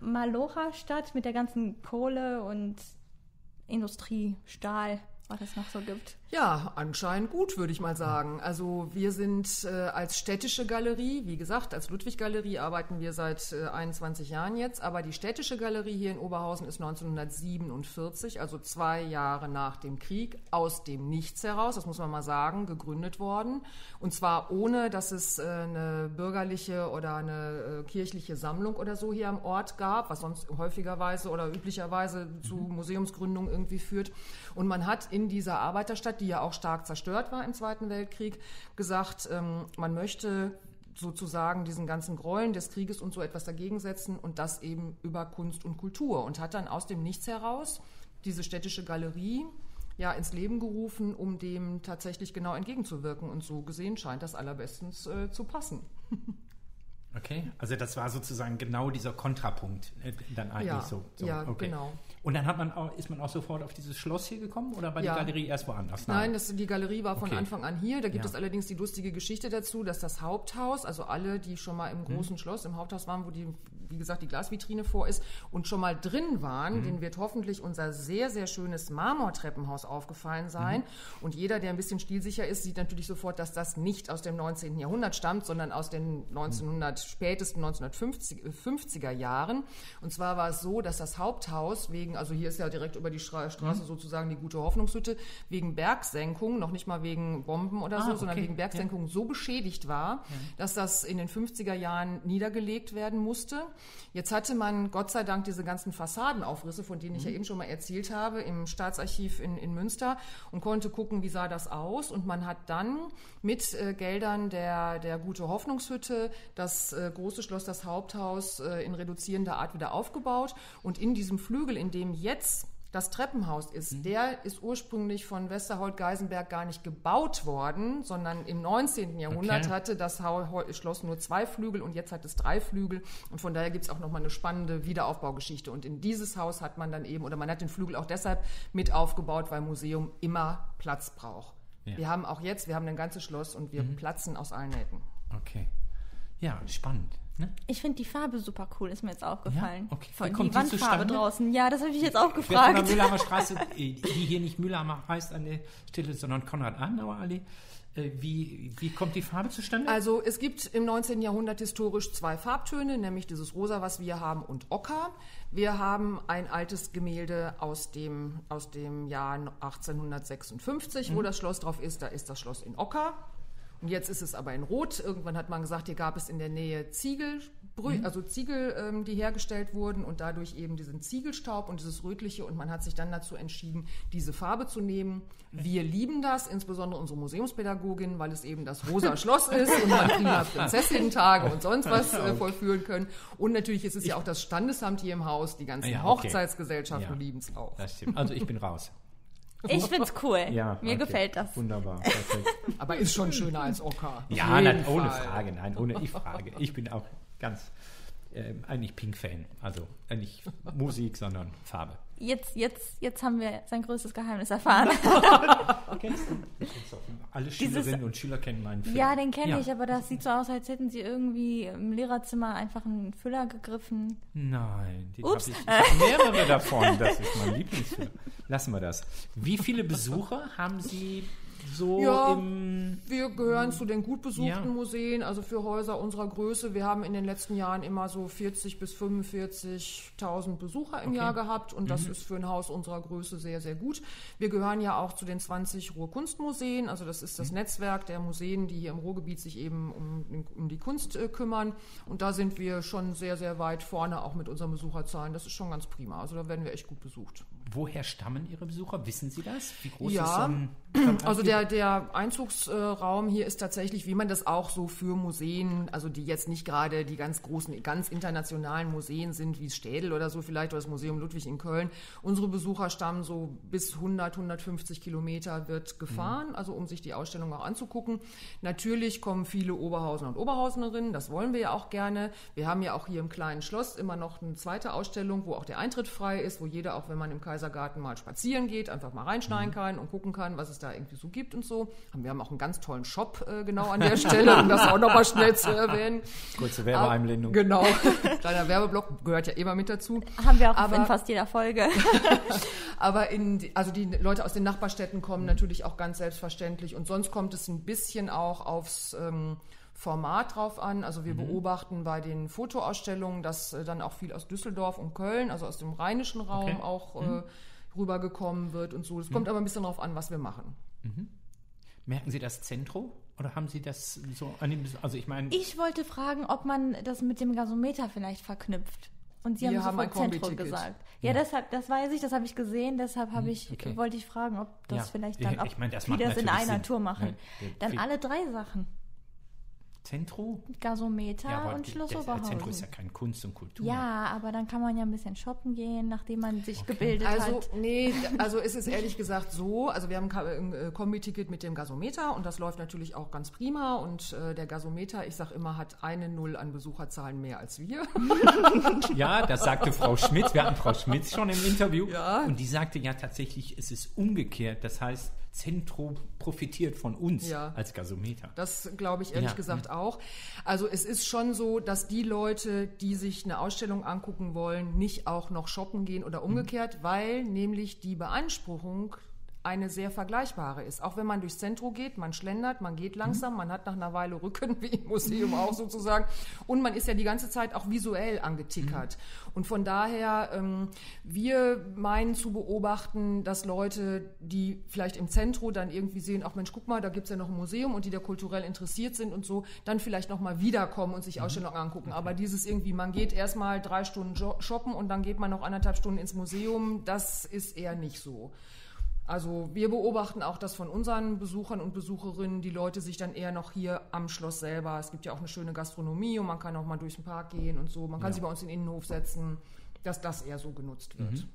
Malocha-Stadt mit der ganzen Kohle und Industrie, Stahl, was es noch so gibt? Ja, anscheinend gut, würde ich mal sagen. Also wir sind äh, als städtische Galerie, wie gesagt, als Ludwig-Galerie arbeiten wir seit äh, 21 Jahren jetzt, aber die städtische Galerie hier in Oberhausen ist 1947, also zwei Jahre nach dem Krieg, aus dem Nichts heraus, das muss man mal sagen, gegründet worden. Und zwar ohne, dass es äh, eine bürgerliche oder eine äh, kirchliche Sammlung oder so hier am Ort gab, was sonst häufigerweise oder üblicherweise zu Museumsgründungen irgendwie führt. Und man hat in dieser Arbeiterstadt, die ja auch stark zerstört war im Zweiten Weltkrieg, gesagt, ähm, man möchte sozusagen diesen ganzen Gräueln des Krieges und so etwas dagegen setzen und das eben über Kunst und Kultur und hat dann aus dem Nichts heraus diese städtische Galerie ja ins Leben gerufen, um dem tatsächlich genau entgegenzuwirken und so gesehen scheint das allerbestens äh, zu passen. [laughs] Okay, also das war sozusagen genau dieser Kontrapunkt äh, dann eigentlich Ja, so. so. ja, okay. genau. Und dann hat man auch, ist man auch sofort auf dieses Schloss hier gekommen oder war Ja. die Galerie erst woanders? Nein, das, die Galerie war von Okay. Anfang an hier. Da gibt Ja. es allerdings die lustige Geschichte dazu, dass das Haupthaus, also alle, die schon mal Mhm. im großen Schloss, im Haupthaus waren, wo die, wie gesagt, die Glasvitrine vor ist und schon mal drin waren, Mhm. denen wird hoffentlich unser sehr, sehr schönes Marmortreppenhaus aufgefallen sein. Mhm. Und jeder, der ein bisschen stilsicher ist, sieht natürlich sofort, dass das nicht aus dem 19. Jahrhundert stammt, sondern aus den 1900, spätesten 1950er Jahren. Und zwar war es so, dass das Haupthaus wegen, also hier ist ja direkt über die Stra Mhm. Straße sozusagen die gute Hoffnungshütte, wegen Bergsenkung, noch nicht mal wegen Bomben oder Ah, so, sondern okay. wegen Bergsenkung so beschädigt war, dass das in den 50er Jahren niedergelegt werden musste. Jetzt hatte man Gott sei Dank diese ganzen Fassadenaufrisse, von denen ich Mhm. ja eben schon mal erzählt habe, im Staatsarchiv in, in Münster und konnte gucken, wie sah das aus. Und man hat dann mit äh, Geldern der, der Gute Hoffnungshütte das äh, große Schloss, das Haupthaus äh, in reduzierender Art wieder aufgebaut. Und in diesem Flügel, in dem jetzt das Treppenhaus ist, Mhm. der ist ursprünglich von Westerholt-Geisenberg gar nicht gebaut worden, sondern im 19. Jahrhundert Okay. hatte das Schloss nur zwei Flügel und jetzt hat es drei Flügel. Und von daher gibt es auch nochmal eine spannende Wiederaufbaugeschichte. Und in dieses Haus hat man dann eben, oder man hat den Flügel auch deshalb mit aufgebaut, weil Museum immer Platz braucht. Ja. Wir haben auch jetzt, wir haben ein ganzes Schloss und wir platzen aus allen Nähten. Okay. Ja, spannend. Ne? Ich finde die Farbe super cool, ist mir jetzt aufgefallen. Ja? Okay. Wie Von kommt die Wandfarbe zustande? draußen. Ja, das habe ich jetzt auch werde von der gefragt. Mühlheimer [laughs] Straße, äh, die hier nicht Mühlheimer heißt an der Stelle, sondern Konrad-Adenauer-Allee. Äh, Wie, wie kommt die Farbe zustande? Also es gibt im 19. Jahrhundert historisch zwei Farbtöne, nämlich dieses Rosa, was wir haben, und Ocker. Wir haben ein altes Gemälde aus dem, aus dem Jahr 1856, wo das Schloss drauf ist. Da ist das Schloss in Ocker. Und jetzt ist es aber in Rot. Irgendwann hat man gesagt, hier gab es in der Nähe Ziegel, also Ziegel, ähm, die hergestellt wurden und dadurch eben diesen Ziegelstaub und dieses Rötliche. Und man hat sich dann dazu entschieden, diese Farbe zu nehmen. Wir lieben das, insbesondere unsere Museumspädagogin, weil es eben das rosa Schloss [laughs] ist und man prima Prinzessinnen-Tage und sonst was äh, vollführen können. Und natürlich ist es ja auch das Standesamt hier im Haus. Die ganzen Ja, okay. Hochzeitsgesellschaften Ja. lieben es auch. Das stimmt. Also ich bin raus. Ich find's cool. Ja, Mir okay. gefällt das. Wunderbar. Perfekt. Aber ist schon schöner als Ocker. Ja, nein, ohne Fall. Frage, nein, ohne ich frage. Ich bin auch ganz ähm, eigentlich Pink-Fan. Also äh, nicht Musik, sondern Farbe. Jetzt, jetzt, jetzt haben wir sein größtes Geheimnis erfahren. [laughs] Kennst du? Alle Dieses- Schülerinnen und Schüler kennen meinen Film. ja, den kenne Ja. ich, aber das sieht so aus, als hätten sie irgendwie im Lehrerzimmer einfach einen Füller gegriffen. Nein, den Ups. hab ich, ich habe mehrere davon. Das ist mein Lieblingsfilm. Lassen wir das. Wie viele Besucher haben Sie so Ja, im. Wir gehören zu den gut besuchten Ja. Museen, also für Häuser unserer Größe. Wir haben in den letzten Jahren immer so 40 bis 45.000 Besucher im Okay. Jahr gehabt und das ist für ein Haus unserer Größe sehr, sehr gut. Wir gehören ja auch zu den 20 Ruhrkunstmuseen, also das ist das Netzwerk der Museen, die hier im Ruhrgebiet sich eben um, um die Kunst äh, kümmern und da sind wir schon sehr, sehr weit vorne auch mit unseren Besucherzahlen. Das ist schon ganz prima, also da werden wir echt gut besucht. Woher stammen Ihre Besucher? Wissen Sie das? Wie groß Ja. ist so ein [clears throat] Also der, der Einzugsraum hier ist tatsächlich, wie man das auch so für Museen, also die jetzt nicht gerade die ganz großen, ganz internationalen Museen sind, wie Städel oder so vielleicht, oder das Museum Ludwig in Köln. Unsere Besucher stammen so bis 100, 150 Kilometer wird gefahren, also um sich die Ausstellung auch anzugucken. Natürlich kommen viele Oberhausener und Oberhausenerinnen, das wollen wir ja auch gerne. Wir haben ja auch hier im kleinen Schloss immer noch eine zweite Ausstellung, wo auch der Eintritt frei ist, wo jeder, auch wenn man im Kaisergarten mal spazieren geht, einfach mal reinschneiden kann und gucken kann, was es da irgendwie so gibt und so. Wir haben auch einen ganz tollen Shop äh, genau an der [laughs] Stelle, um das auch nochmal schnell zu erwähnen. Kurze Werbeeinblendung. Genau. [laughs] Kleiner Werbeblock gehört ja immer mit dazu. Haben wir auch Aber- in fast jeder Folge. [laughs] Aber in, die- also die Leute aus den Nachbarstädten kommen natürlich auch ganz selbstverständlich. Und sonst kommt es ein bisschen auch aufs ähm, Format drauf an. Also wir beobachten bei den Fotoausstellungen, dass äh, dann auch viel aus Düsseldorf und Köln, also aus dem rheinischen Raum Okay. auch äh, rübergekommen wird und so. Es kommt aber ein bisschen drauf an, was wir machen. Merken Sie das Zentrum? Oder haben Sie das so an dem, also ich meine, Ich wollte fragen, ob man das mit dem Gasometer vielleicht verknüpft. Und Sie Wir haben haben sofort Kombi-Ticket. gesagt. Ja, deshalb, das weiß ich, das habe ich gesehen, deshalb habe ich, okay. wollte ich fragen, ob das Ja, vielleicht ich- dann, ob ich meine, das die das in einer Sinn. Tour machen. Nein, dann alle drei Sachen. Zentrum? Gasometer aber und Schloss das Oberhausen. Zentrum ist ja kein Kunst und Kultur. Ja, aber dann kann man ja ein bisschen shoppen gehen, nachdem man sich gebildet Also, hat. nee, [laughs] also es ist ehrlich gesagt so, also wir haben ein äh, Kombi-Ticket mit dem Gasometer und das läuft natürlich auch ganz prima und äh, der Gasometer, ich sag immer, hat eine Null an Besucherzahlen mehr als wir. [laughs] [laughs] Ja, das sagte Frau Schmidt. Wir hatten Frau Schmidt schon im Interview. Ja. Und die sagte ja tatsächlich, es ist umgekehrt. Das heißt, Zentrum profitiert von uns Ja. als Gasometer. Das glaube ich ehrlich Ja. gesagt auch. Also es ist schon so, dass die Leute, die sich eine Ausstellung angucken wollen, nicht auch noch shoppen gehen oder umgekehrt, weil nämlich die Beanspruchung eine sehr vergleichbare ist. Auch wenn man durchs Zentrum geht, man schlendert, man geht langsam, man hat nach einer Weile Rücken, wie im Museum auch sozusagen. Und man ist ja die ganze Zeit auch visuell angetickert. Und von daher, ähm, wir meinen zu beobachten, dass Leute, die vielleicht im Zentrum dann irgendwie sehen, ach Mensch, guck mal, da gibt's ja noch ein Museum und die da kulturell interessiert sind und so, dann vielleicht nochmal wiederkommen und sich Ausstellungen angucken. Aber dieses irgendwie, man geht erstmal drei Stunden shoppen und dann geht man noch anderthalb Stunden ins Museum, das ist eher nicht so. Also wir beobachten auch, dass von unseren Besuchern und Besucherinnen die Leute sich dann eher noch hier am Schloss selber, es gibt ja auch eine schöne Gastronomie und man kann auch mal durch den Park gehen und so, man kann Ja. sich bei uns in den Innenhof setzen, dass das eher so genutzt wird.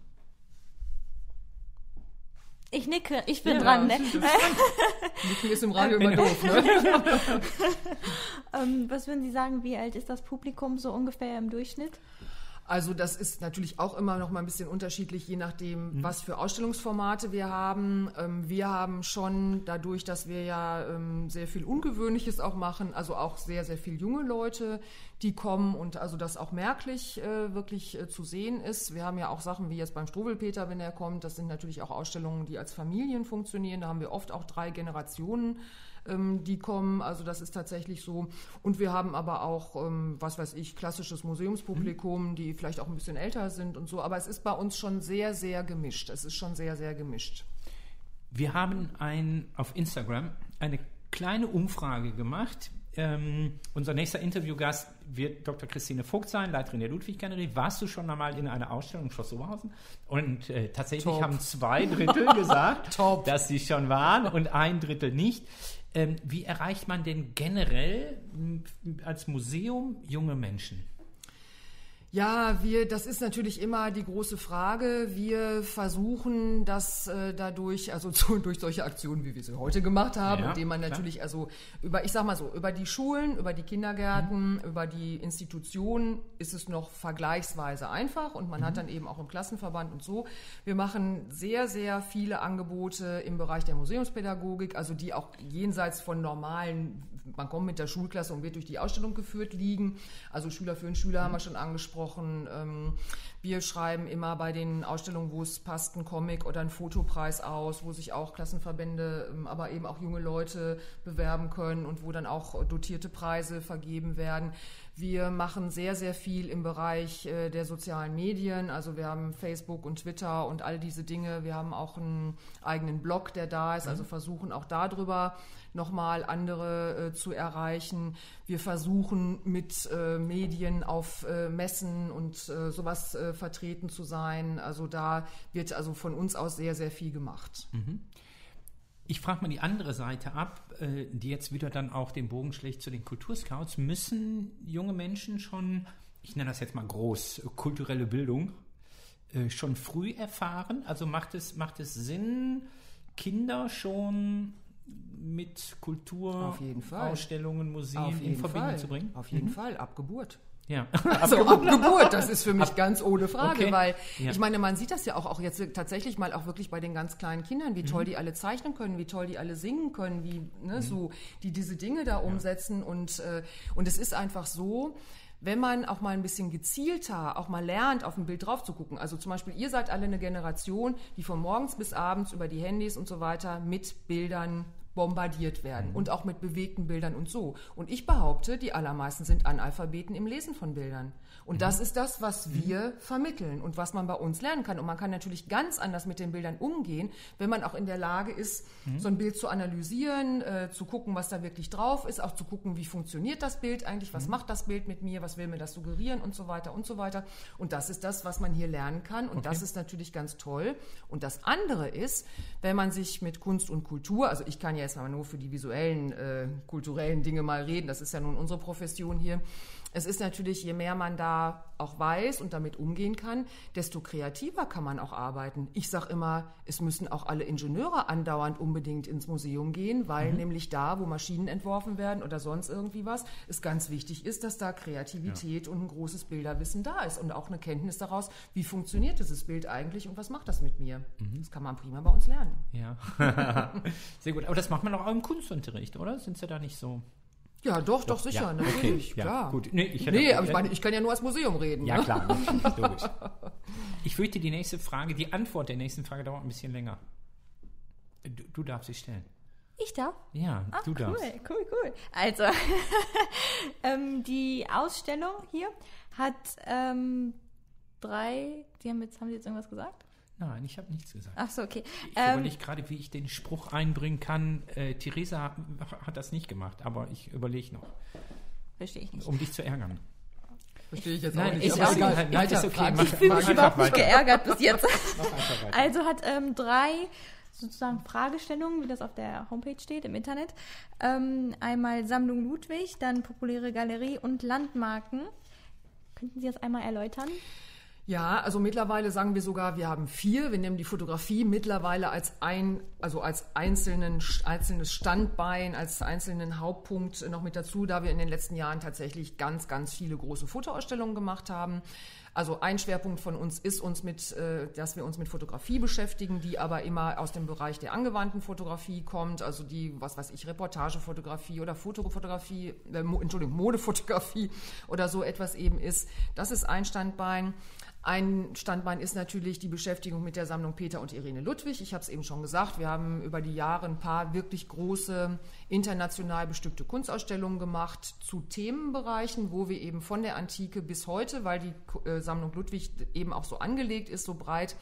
Ich nicke, ich bin Ja, dran. Ne? [laughs] Nicken ist im Radio immer doof, ne? [laughs] ähm, was würden Sie sagen, wie alt ist das Publikum so ungefähr im Durchschnitt? Also das ist natürlich auch immer noch mal ein bisschen unterschiedlich, je nachdem, was für Ausstellungsformate wir haben. Ähm, wir haben schon dadurch, dass wir ja ähm, sehr viel Ungewöhnliches auch machen, also auch sehr, sehr viel junge Leute, die kommen und also das auch merklich äh, wirklich äh, zu sehen ist. Wir haben ja auch Sachen wie jetzt beim Struwelpeter, wenn er kommt. Das sind natürlich auch Ausstellungen, die als Familien funktionieren. Da haben wir oft auch drei Generationen ähm, die kommen. Also das ist tatsächlich so. Und wir haben aber auch, ähm, was weiß ich, klassisches Museumspublikum, die vielleicht auch ein bisschen älter sind und so. Aber es ist bei uns schon sehr, sehr gemischt. Es ist schon sehr, sehr gemischt. Wir haben ein, auf Instagram eine kleine Umfrage gemacht. Ähm, unser nächster Interviewgast wird Dr. Christine Vogt sein, Leiterin der Ludwig-Galerie. Warst du schon einmal in einer Ausstellung im Schloss Oberhausen? Und äh, tatsächlich Top. haben zwei [laughs] Drittel gesagt, dass sie schon waren und ein Drittel nicht. Ähm, wie erreicht man denn generell als Museum junge Menschen? Ja, wir, das ist natürlich immer die große Frage. Wir versuchen das äh, dadurch, also [laughs] zu, durch solche Aktionen, wie wir sie heute gemacht haben, Ja, indem man klar. natürlich, also über, ich sag mal so, über die Schulen, über die Kindergärten, Mhm. über die Institutionen ist es noch vergleichsweise einfach und man Mhm. hat dann eben auch im Klassenverband und so. Wir machen sehr, sehr viele Angebote im Bereich der Museumspädagogik, also die auch jenseits von normalen man kommt mit der Schulklasse und wird durch die Ausstellung geführt, liegen. Also Schüler für einen Schüler haben wir schon angesprochen. Ähm, wir schreiben immer bei den Ausstellungen, wo es passt, einen Comic oder einen Fotopreis aus, wo sich auch Klassenverbände, ähm, aber eben auch junge Leute bewerben können und wo dann auch dotierte Preise vergeben werden. Wir machen sehr, sehr viel im Bereich äh, der sozialen Medien. Also wir haben Facebook und Twitter und all diese Dinge. Wir haben auch einen eigenen Blog, der da ist. Also mhm. versuchen auch darüber nochmal andere äh, zu erreichen. Wir versuchen mit äh, Medien auf äh, Messen und äh, sowas äh, vertreten zu sein. Also da wird also von uns aus sehr, sehr viel gemacht. Mhm. Ich frage mal die andere Seite ab, äh, die jetzt wieder dann auch den Bogen schlägt zu den Kulturscouts. Müssen junge Menschen schon, ich nenne das jetzt mal groß, kulturelle Bildung, schon früh erfahren? Also macht es, macht es Sinn, Kinder schon mit Kultur, Ausstellungen, Museen in Verbindung Fall. zu bringen? Auf jeden mhm. Fall, ab Geburt. Ja. [laughs] Also ab Geburt, das ist für mich ab, ganz ohne Frage, okay. weil ja. ich meine, man sieht das ja auch, auch jetzt tatsächlich mal auch wirklich bei den ganz kleinen Kindern, wie mhm. toll die alle zeichnen können, wie toll die alle singen können, wie ne, mhm. so die diese Dinge da umsetzen ja. und äh, und es ist einfach so, wenn man auch mal ein bisschen gezielter auch mal lernt, auf ein Bild drauf zu gucken. Also zum Beispiel, ihr seid alle eine Generation, die von morgens bis abends über die Handys und so weiter mit Bildern bombardiert werden mhm. und auch mit bewegten Bildern und so. Und ich behaupte, die allermeisten sind Analphabeten im Lesen von Bildern. Und mhm. das ist das, was mhm. wir vermitteln und was man bei uns lernen kann. Und man kann natürlich ganz anders mit den Bildern umgehen, wenn man auch in der Lage ist, mhm. so ein Bild zu analysieren, äh, zu gucken, was da wirklich drauf ist, auch zu gucken, wie funktioniert das Bild eigentlich, was mhm. macht das Bild mit mir, was will mir das suggerieren und so weiter und so weiter. Und das ist das, was man hier lernen kann. Und okay. das ist natürlich ganz toll. Und das andere ist, wenn man sich mit Kunst und Kultur, also ich kann ja jetzt mal nur für die visuellen, äh, kulturellen Dinge mal reden, das ist ja nun unsere Profession hier, es ist natürlich, je mehr man da auch weiß und damit umgehen kann, desto kreativer kann man auch arbeiten. Ich sage immer, es müssen auch alle Ingenieure andauernd unbedingt ins Museum gehen, weil mhm. nämlich da, wo Maschinen entworfen werden oder sonst irgendwie was, es ganz wichtig ist, dass da Kreativität ja. und ein großes Bilderwissen da ist und auch eine Kenntnis daraus, wie funktioniert dieses Bild eigentlich und was macht das mit mir. Mhm. Das kann man prima bei uns lernen. Ja, [laughs] sehr gut. Aber das macht man auch im Kunstunterricht, oder? Sind Sie da nicht so? Ja, doch, doch, sicher, ja, natürlich, okay, klar. Ja, gut. Nee, ich nee aber ich meine, ich kann ja nur als Museum reden. Ja, ne? klar, [laughs] logisch. Ich fürchte, die nächste Frage, die Antwort der nächsten Frage dauert ein bisschen länger. Du, du darfst sie stellen. Ich darf? Ja, Ach, du cool, darfst. Cool, cool, cool. Also, [laughs] ähm, die Ausstellung hier hat ähm, drei, die haben jetzt, haben Sie jetzt irgendwas gesagt? Nein, ich habe nichts gesagt. Ach so, okay. Ich ähm, überlege gerade, wie ich den Spruch einbringen kann. Äh, Theresa hat das nicht gemacht, aber ich überlege noch. Verstehe ich nicht. Um dich zu ärgern. Verstehe ich jetzt Nein, auch nicht. Ich, auch Nein, Nein, ist okay. Ich fühle mich überhaupt nicht geärgert bis jetzt. also hat ähm, drei sozusagen Fragestellungen, wie das auf der Homepage steht, im Internet. Ähm, einmal Sammlung Ludwig, dann populäre Galerie und Landmarken. Könnten Sie das einmal erläutern? Ja, also mittlerweile sagen wir sogar, wir haben vier. Wir nehmen die Fotografie mittlerweile als ein, also als einzelnen, einzelnes Standbein, als einzelnen Hauptpunkt noch mit dazu, da wir in den letzten Jahren tatsächlich ganz, ganz viele große Fotoausstellungen gemacht haben. Also ein Schwerpunkt von uns ist uns mit, äh, dass wir uns mit Fotografie beschäftigen, die aber immer aus dem Bereich der angewandten Fotografie kommt, also die, was weiß ich, Reportagefotografie oder Fotofotografie, äh, Entschuldigung, Modefotografie oder so etwas eben ist. Das ist ein Standbein. Ein Standbein ist natürlich die Beschäftigung mit der Sammlung Peter und Irene Ludwig. Ich habe es eben schon gesagt, wir haben über die Jahre ein paar wirklich große international bestückte Kunstausstellungen gemacht zu Themenbereichen, wo wir eben von der Antike bis heute, weil die äh, Sammlung Ludwig eben auch so angelegt ist, so breit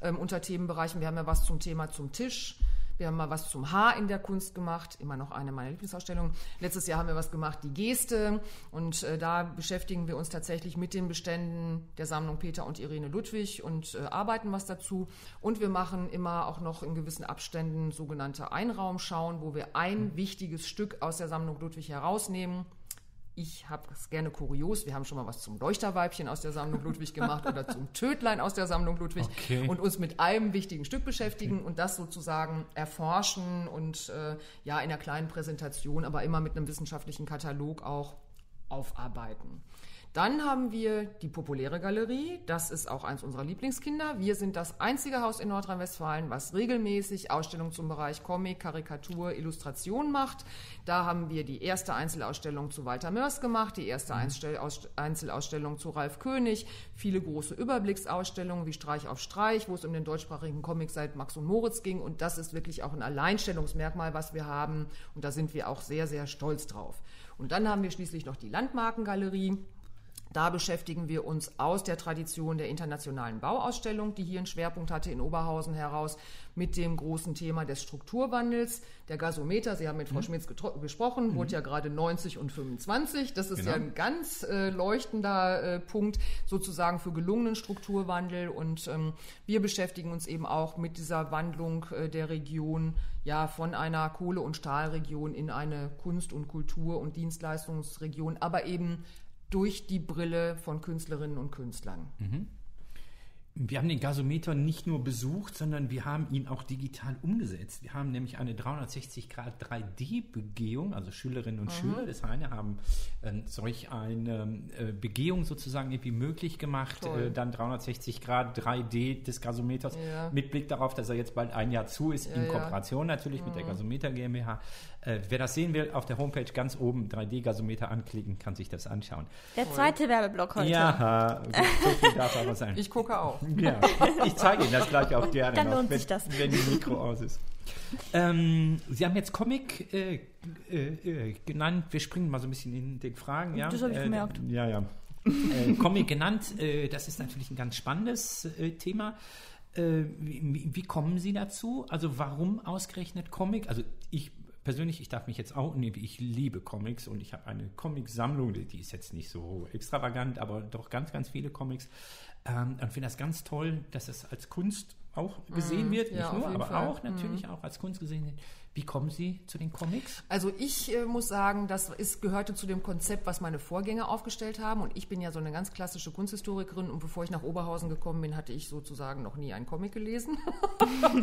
ähm, unter Themenbereichen. Wir haben ja was zum Thema zum Tisch, wir haben mal was zum Haar in der Kunst gemacht, immer noch eine meiner Lieblingsausstellungen. Letztes Jahr haben wir was gemacht, die Geste. Und äh, da beschäftigen wir uns tatsächlich mit den Beständen der Sammlung Peter und Irene Ludwig und äh, arbeiten was dazu. Und wir machen immer auch noch in gewissen Abständen sogenannte Einraumschauen, wo wir ein wichtiges Stück aus der Sammlung Ludwig herausnehmen ich habe es gerne kurios. Wir haben schon mal was zum Leuchterweibchen aus der Sammlung Ludwig gemacht oder zum Tödlein aus der Sammlung Ludwig okay. und uns mit einem wichtigen Stück beschäftigen okay. und das sozusagen erforschen und äh, ja in einer kleinen Präsentation, aber immer mit einem wissenschaftlichen Katalog auch aufarbeiten. Dann haben wir die populäre Galerie. Das ist auch eins unserer Lieblingskinder. Wir sind das einzige Haus in Nordrhein-Westfalen, was regelmäßig Ausstellungen zum Bereich Comic, Karikatur, Illustration macht. Da haben wir die erste Einzelausstellung zu Walter Mörs gemacht, die erste Einzelausstellung zu Ralf König, viele große Überblicksausstellungen wie Streich auf Streich, wo es um den deutschsprachigen Comic seit Max und Moritz ging. Und das ist wirklich auch ein Alleinstellungsmerkmal, was wir haben. Und da sind wir auch sehr, sehr stolz drauf. Und dann haben wir schließlich noch die Landmarkengalerie. Da beschäftigen wir uns aus der Tradition der internationalen Bauausstellung, die hier einen Schwerpunkt hatte in Oberhausen heraus, mit dem großen Thema des Strukturwandels. Der Gasometer, Sie haben mit Frau mhm. Schmitz gesprochen, mhm. wurde ja gerade 90 und 25. Das ist genau. ja ein ganz äh, leuchtender äh, Punkt sozusagen für gelungenen Strukturwandel. Und ähm, wir beschäftigen uns eben auch mit dieser Wandlung äh, der Region ja von einer Kohle- und Stahlregion in eine Kunst- und Kultur- und Dienstleistungsregion, aber eben durch die Brille von Künstlerinnen und Künstlern. Mhm. Wir haben den Gasometer nicht nur besucht, sondern wir haben ihn auch digital umgesetzt. Wir haben nämlich eine 360 Grad 3D-Begehung, also Schülerinnen und mhm. Schüler des Heine haben äh, solch eine äh, Begehung sozusagen irgendwie möglich gemacht, äh, dann 360 Grad 3D des Gasometers ja. mit Blick darauf, dass er jetzt bald ein Jahr zu ist, ja, in Kooperation ja. natürlich mhm. mit der mhm. Gasometer GmbH. Äh, wer das sehen will, auf der Homepage ganz oben 3D-Gasometer anklicken, kann sich das anschauen. Der zweite Werbeblock heute. Ja, so viel darf aber sein. Ich gucke auch. [laughs] Ja, ich zeige Ihnen das gleich auch gerne. Dann lohnt wenn, sich das. Wenn die Mikro aus ist. Ähm, Sie haben jetzt Comic äh, äh, äh, genannt. Wir springen mal so ein bisschen in den Fragen. Ja? Das habe ich äh, gemerkt. Ja, ja. Äh, Comic genannt, äh, das ist natürlich ein ganz spannendes Thema. Wie, wie, kommen Sie dazu? Also warum ausgerechnet Comic? Also ich persönlich, ich darf mich jetzt auch nehmen, ich liebe Comics und ich habe eine Comicsammlung, die ist jetzt nicht so extravagant, aber doch ganz, ganz viele Comics. Ähm, und finde das ganz toll, dass es als Kunst auch gesehen mm, wird, nicht ja, nur, aber Fall. auch natürlich mm. auch als Kunst gesehen wird. Wie kommen Sie zu den Comics? Also ich äh, muss sagen, das ist, gehörte zu dem Konzept, was meine Vorgänger aufgestellt haben. Und ich bin ja so eine ganz klassische Kunsthistorikerin. Und bevor ich nach Oberhausen gekommen bin, hatte ich sozusagen noch nie einen Comic gelesen. [laughs]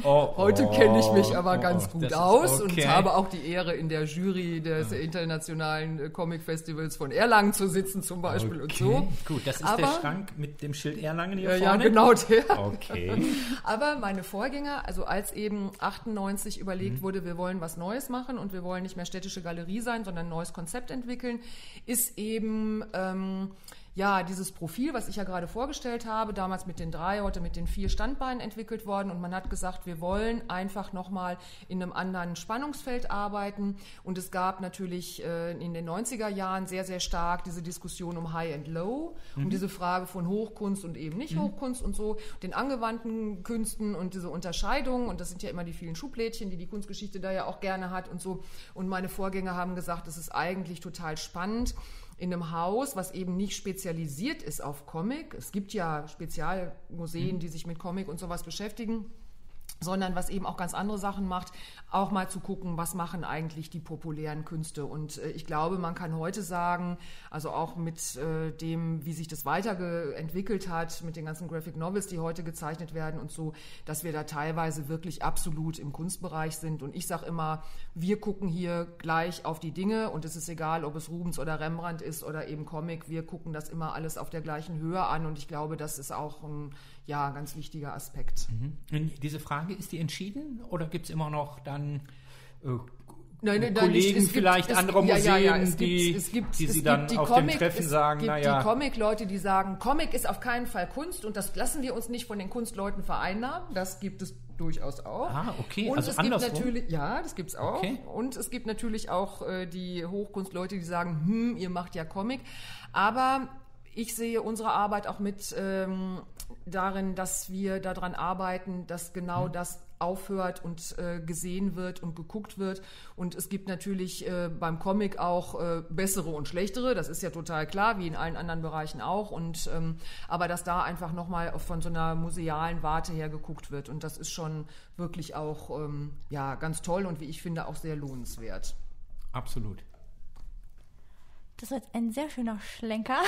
Oh, Heute oh, kenne ich mich aber oh, ganz gut aus okay. und habe auch die Ehre, in der Jury des ja. internationalen äh, Comic Festivals von Erlangen zu sitzen zum Beispiel okay. und so. Gut, das ist aber, der Schrank mit dem Schild Erlangen hier vorne? Ja, genau der. Okay. [laughs] aber meine Vorgänger, also als eben 98 überlegt mhm. wurde, wir wollen was Neues machen und wir wollen nicht mehr städtische Galerie sein, sondern ein neues Konzept entwickeln, ist eben ähm, ja, dieses Profil, was ich ja gerade vorgestellt habe, damals mit den drei, heute mit den vier Standbeinen entwickelt worden und man hat gesagt, wir wollen einfach nochmal in einem anderen Spannungsfeld arbeiten und es gab natürlich äh, in den 90er Jahren sehr, sehr stark diese Diskussion um High and Low, mhm. um diese Frage von Hochkunst und eben nicht mhm. Hochkunst und so, den angewandten Künsten und diese Unterscheidung und das sind ja immer die vielen Schublädchen, die die Kunstgeschichte da ja auch gerne hat und so und meine Vorgänger haben gesagt, es ist eigentlich total spannend, in einem Haus, was eben nicht spezialisiert ist auf Comic. Es gibt ja Spezialmuseen, mhm. die sich mit Comic und sowas beschäftigen sondern was eben auch ganz andere Sachen macht, auch mal zu gucken, was machen eigentlich die populären Künste. Und äh, ich glaube, man kann heute sagen, also auch mit äh, dem, wie sich das weiterentwickelt hat, mit den ganzen Graphic Novels, die heute gezeichnet werden und so, dass wir da teilweise wirklich absolut im Kunstbereich sind. Und ich sage immer, wir gucken hier gleich auf die Dinge und es ist egal, ob es Rubens oder Rembrandt ist oder eben Comic, wir gucken das immer alles auf der gleichen Höhe an und ich glaube, das ist auch ein ja, ein ganz wichtiger Aspekt. Mhm. diese Frage, ist die entschieden oder gibt es immer noch dann äh, Nein, nein, Kollegen, gibt, vielleicht andere Museen, ja, ja, ja, die, gibt, gibt, die sie dann die auf Comic, dem Treffen es sagen, gibt naja. die Comic-Leute, die sagen, Comic ist auf keinen Fall Kunst und das lassen wir uns nicht von den Kunstleuten vereinnahmen. Das gibt es durchaus auch. Ah, okay. Und also es andersrum. gibt natürlich, ja, das gibt es auch. Okay. Und es gibt natürlich auch äh, die Hochkunstleute, die sagen, hm, ihr macht ja Comic. Aber ich sehe unsere Arbeit auch mit ähm, darin, dass wir daran arbeiten, dass genau mhm. das aufhört und äh, gesehen wird und geguckt wird. Und es gibt natürlich äh, beim Comic auch äh, bessere und schlechtere, das ist ja total klar, wie in allen anderen Bereichen auch. Und ähm, aber dass da einfach nochmal von so einer musealen Warte her geguckt wird. Und das ist schon wirklich auch ähm, ja, ganz toll und wie ich finde auch sehr lohnenswert. Absolut. Das war jetzt ein sehr schöner Schlenker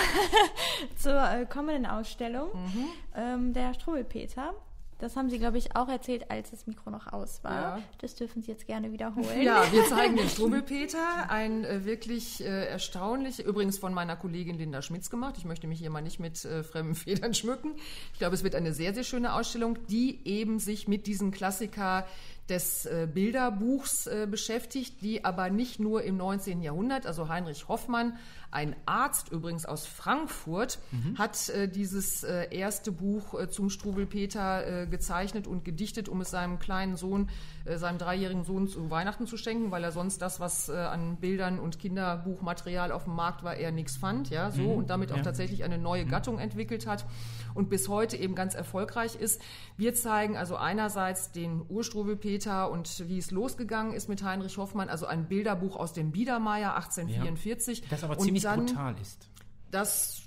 [laughs] zur äh, kommenden Ausstellung. Mhm. Ähm, der Struwelpeter, Das haben Sie, glaube ich, auch erzählt, als das Mikro noch aus war. Ja. Das dürfen Sie jetzt gerne wiederholen. Ja, wir zeigen den [laughs] Struwwelpeter, ein äh, wirklich äh, erstaunlich, übrigens von meiner Kollegin Linda Schmitz gemacht. Ich möchte mich hier mal nicht mit äh, fremden [laughs] Federn schmücken. Ich glaube, es wird eine sehr, sehr schöne Ausstellung, die eben sich mit diesem Klassiker des äh, Bilderbuchs äh, beschäftigt, die aber nicht nur im 19. Jahrhundert, also Heinrich Hoffmann, ein Arzt übrigens aus Frankfurt, hat äh, dieses äh, erste Buch äh, zum Struwelpeter äh, gezeichnet und gedichtet, um es seinem kleinen Sohn, äh, seinem dreijährigen Sohn zu Weihnachten zu schenken, weil er sonst das, was äh, an Bildern und Kinderbuchmaterial auf dem Markt war, eher nichts fand, ja, so und damit auch ja. tatsächlich eine neue Gattung entwickelt hat und bis heute eben ganz erfolgreich ist. Wir zeigen also einerseits den Urstruwelpeter und wie es losgegangen ist mit Heinrich Hoffmann, also ein Bilderbuch aus dem Biedermeier 1844. Das aber und ziemlich dann brutal ist. Das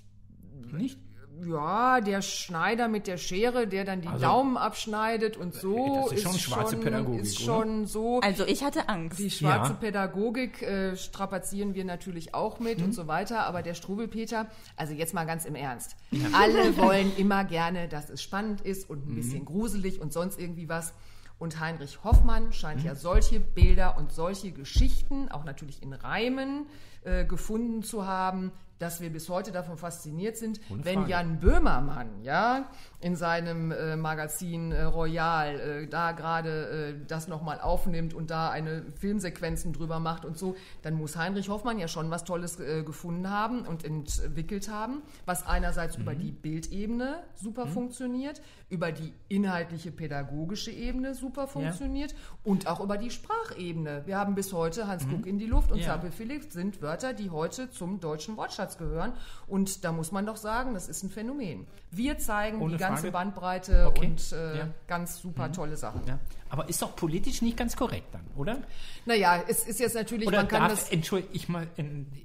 Nicht? ja, der Schneider mit der Schere, der dann die Also- Daumen abschneidet und so, Das ist schon schwarze Pädagogik, ist oder? schon so. Also ich hatte Angst. Die schwarze Ja. Pädagogik äh, strapazieren wir natürlich auch mit Mhm. und so weiter, aber der Strubelpeter, also jetzt mal ganz im Ernst. [laughs] Alle wollen immer gerne, dass es spannend ist und ein Mhm. bisschen gruselig und sonst irgendwie was. Und Heinrich Hoffmann scheint Mhm. ja solche Bilder und solche Geschichten, auch natürlich in Reimen, äh, gefunden zu haben, dass wir bis heute davon fasziniert sind, wenn. Jan Böhmermann, ja, in seinem äh, Magazin äh, Royal äh, da gerade äh, das nochmal aufnimmt und da eine Filmsequenzen drüber macht und so, dann muss Heinrich Hoffmann ja schon was Tolles äh, gefunden haben und entwickelt haben, was einerseits über die Bildebene super funktioniert, über die inhaltliche pädagogische Ebene super funktioniert und auch über die Sprachebene. Wir haben bis heute Hans Kuck in die Luft und Ja. Zappel Philipp sind Wörter, die heute zum deutschen Wortschatz gehören. Und da muss man doch sagen, das ist ein Phänomen. Wir zeigen Ohne die ganze Frage. Bandbreite Okay. und äh, Ja. ganz super tolle Sachen. Ja. Aber ist doch politisch nicht ganz korrekt dann, oder? Naja, es ist jetzt natürlich, Oder man kann darf, das. Entschuldigung, ich, mal,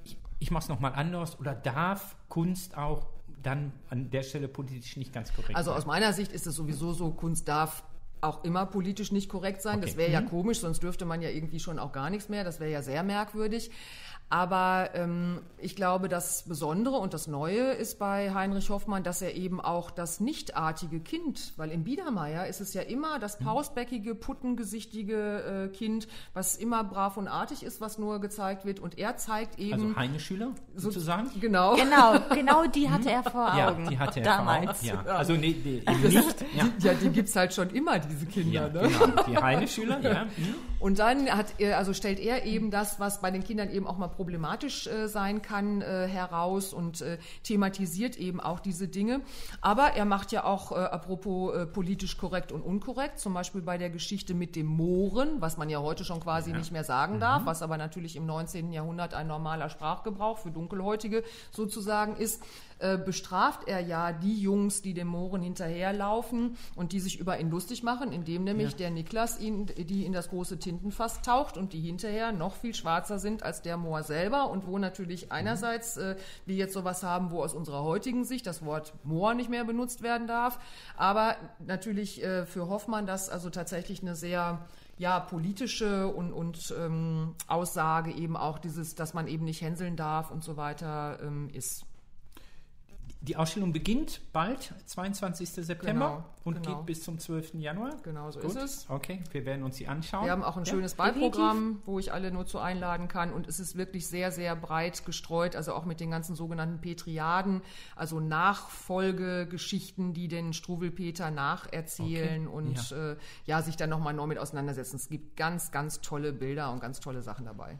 ich, ich mache es nochmal anders, oder darf Kunst auch dann an der Stelle politisch nicht ganz korrekt Also aus meiner Sicht ist es sowieso so, Kunst darf auch immer politisch nicht korrekt sein. Das Okay. wäre ja Mhm. komisch, sonst dürfte man ja irgendwie schon auch gar nichts mehr. Das wäre ja sehr merkwürdig. Aber ähm, ich glaube, das Besondere und das Neue ist bei Heinrich Hoffmann, dass er eben auch das nichtartige Kind, weil im Biedermeier ist es ja immer Mhm. das pausbäckige, puttengesichtige äh, Kind, was immer brav und artig ist, was nur gezeigt wird. Und er zeigt eben also Heine-Schüler sozusagen? genau. Genau, [laughs] genau die hatte er vor Ja, Augen. die hatte er damals. Vor Augen. Ja. Also nee, die, eben [laughs] nicht. Ja, Ja, die gibt's halt schon immer, diese Kinder. ja ne? genau. Die Heine-Schüler, [laughs] ja. Mhm. Und dann hat er, also stellt er eben das, was bei den Kindern eben auch mal problematisch äh, sein kann, äh, heraus und äh, thematisiert eben auch diese Dinge. Aber er macht ja auch, äh, apropos äh, politisch korrekt und unkorrekt, zum Beispiel bei der Geschichte mit dem Mohren, was man ja heute schon quasi nicht mehr sagen darf, was aber natürlich im 19. Jahrhundert ein normaler Sprachgebrauch für Dunkelhäutige sozusagen ist äh, bestraft er ja die Jungs, die dem Mohren hinterherlaufen und die sich über ihn lustig machen, indem nämlich der Niklas ihn, die in das große Tintenfass taucht und die hinterher noch viel schwarzer sind als der Moor selber und wo natürlich einerseits äh, wir jetzt sowas haben, wo aus unserer heutigen Sicht das Wort Moor nicht mehr benutzt werden darf, aber natürlich äh, für Hoffmann das also tatsächlich eine sehr ja, politische und, und ähm, Aussage eben auch dieses, dass man eben nicht hänseln darf und so weiter ähm, ist. Die Ausstellung beginnt bald, 22. September Genau, und genau. geht bis zum 12. Januar. Genau so Gut. ist es. Okay, wir werden uns sie anschauen. Wir haben auch ein Ja. schönes Ballprogramm, wo ich alle nur zu einladen kann. Und es ist wirklich sehr, sehr breit gestreut, also auch mit den ganzen sogenannten Petriaden, also Nachfolgegeschichten, die den Struwelpeter nacherzählen Okay, und ja. Äh, ja, sich dann nochmal neu mit auseinandersetzen. Es gibt ganz, ganz tolle Bilder und ganz tolle Sachen dabei.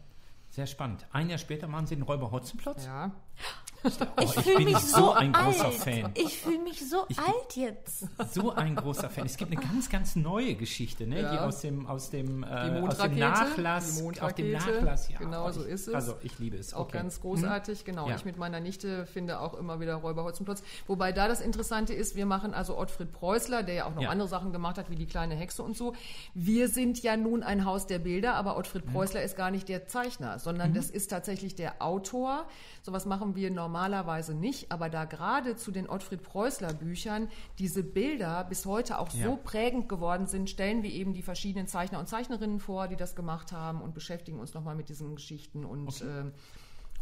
Sehr spannend. Ein Jahr später machen sie den Räuber Hotzenplotz. Ja. Oh, Ich ich fühle bin mich so so ein großer alt. Fan. Ich fühle mich so alt jetzt. So ein großer Fan. Es gibt eine ganz, ganz neue Geschichte, ne? Ja. die aus dem, aus dem, äh, aus dem Nachlass, auf dem Nachlass, ja. genau oh, so ich, ist es. Also ich liebe es. Auch okay. ganz großartig, genau. Ja. Ich mit meiner Nichte finde auch immer wieder Räuber Hotzenplotz. Wobei da das Interessante ist, wir machen also Ottfried Preußler, der ja auch noch Ja. andere Sachen gemacht hat, wie die kleine Hexe und so. Wir sind ja nun ein Haus der Bilder, aber Ottfried Mhm. Preußler ist gar nicht der Zeichner, sondern das ist tatsächlich der Autor. Sowas machen wir normalerweise nicht, aber da gerade zu den Ottfried Preußler Büchern diese Bilder bis heute auch Ja. so prägend geworden sind, stellen wir eben die verschiedenen Zeichner und Zeichnerinnen vor, die das gemacht haben und beschäftigen uns nochmal mit diesen Geschichten und ähm,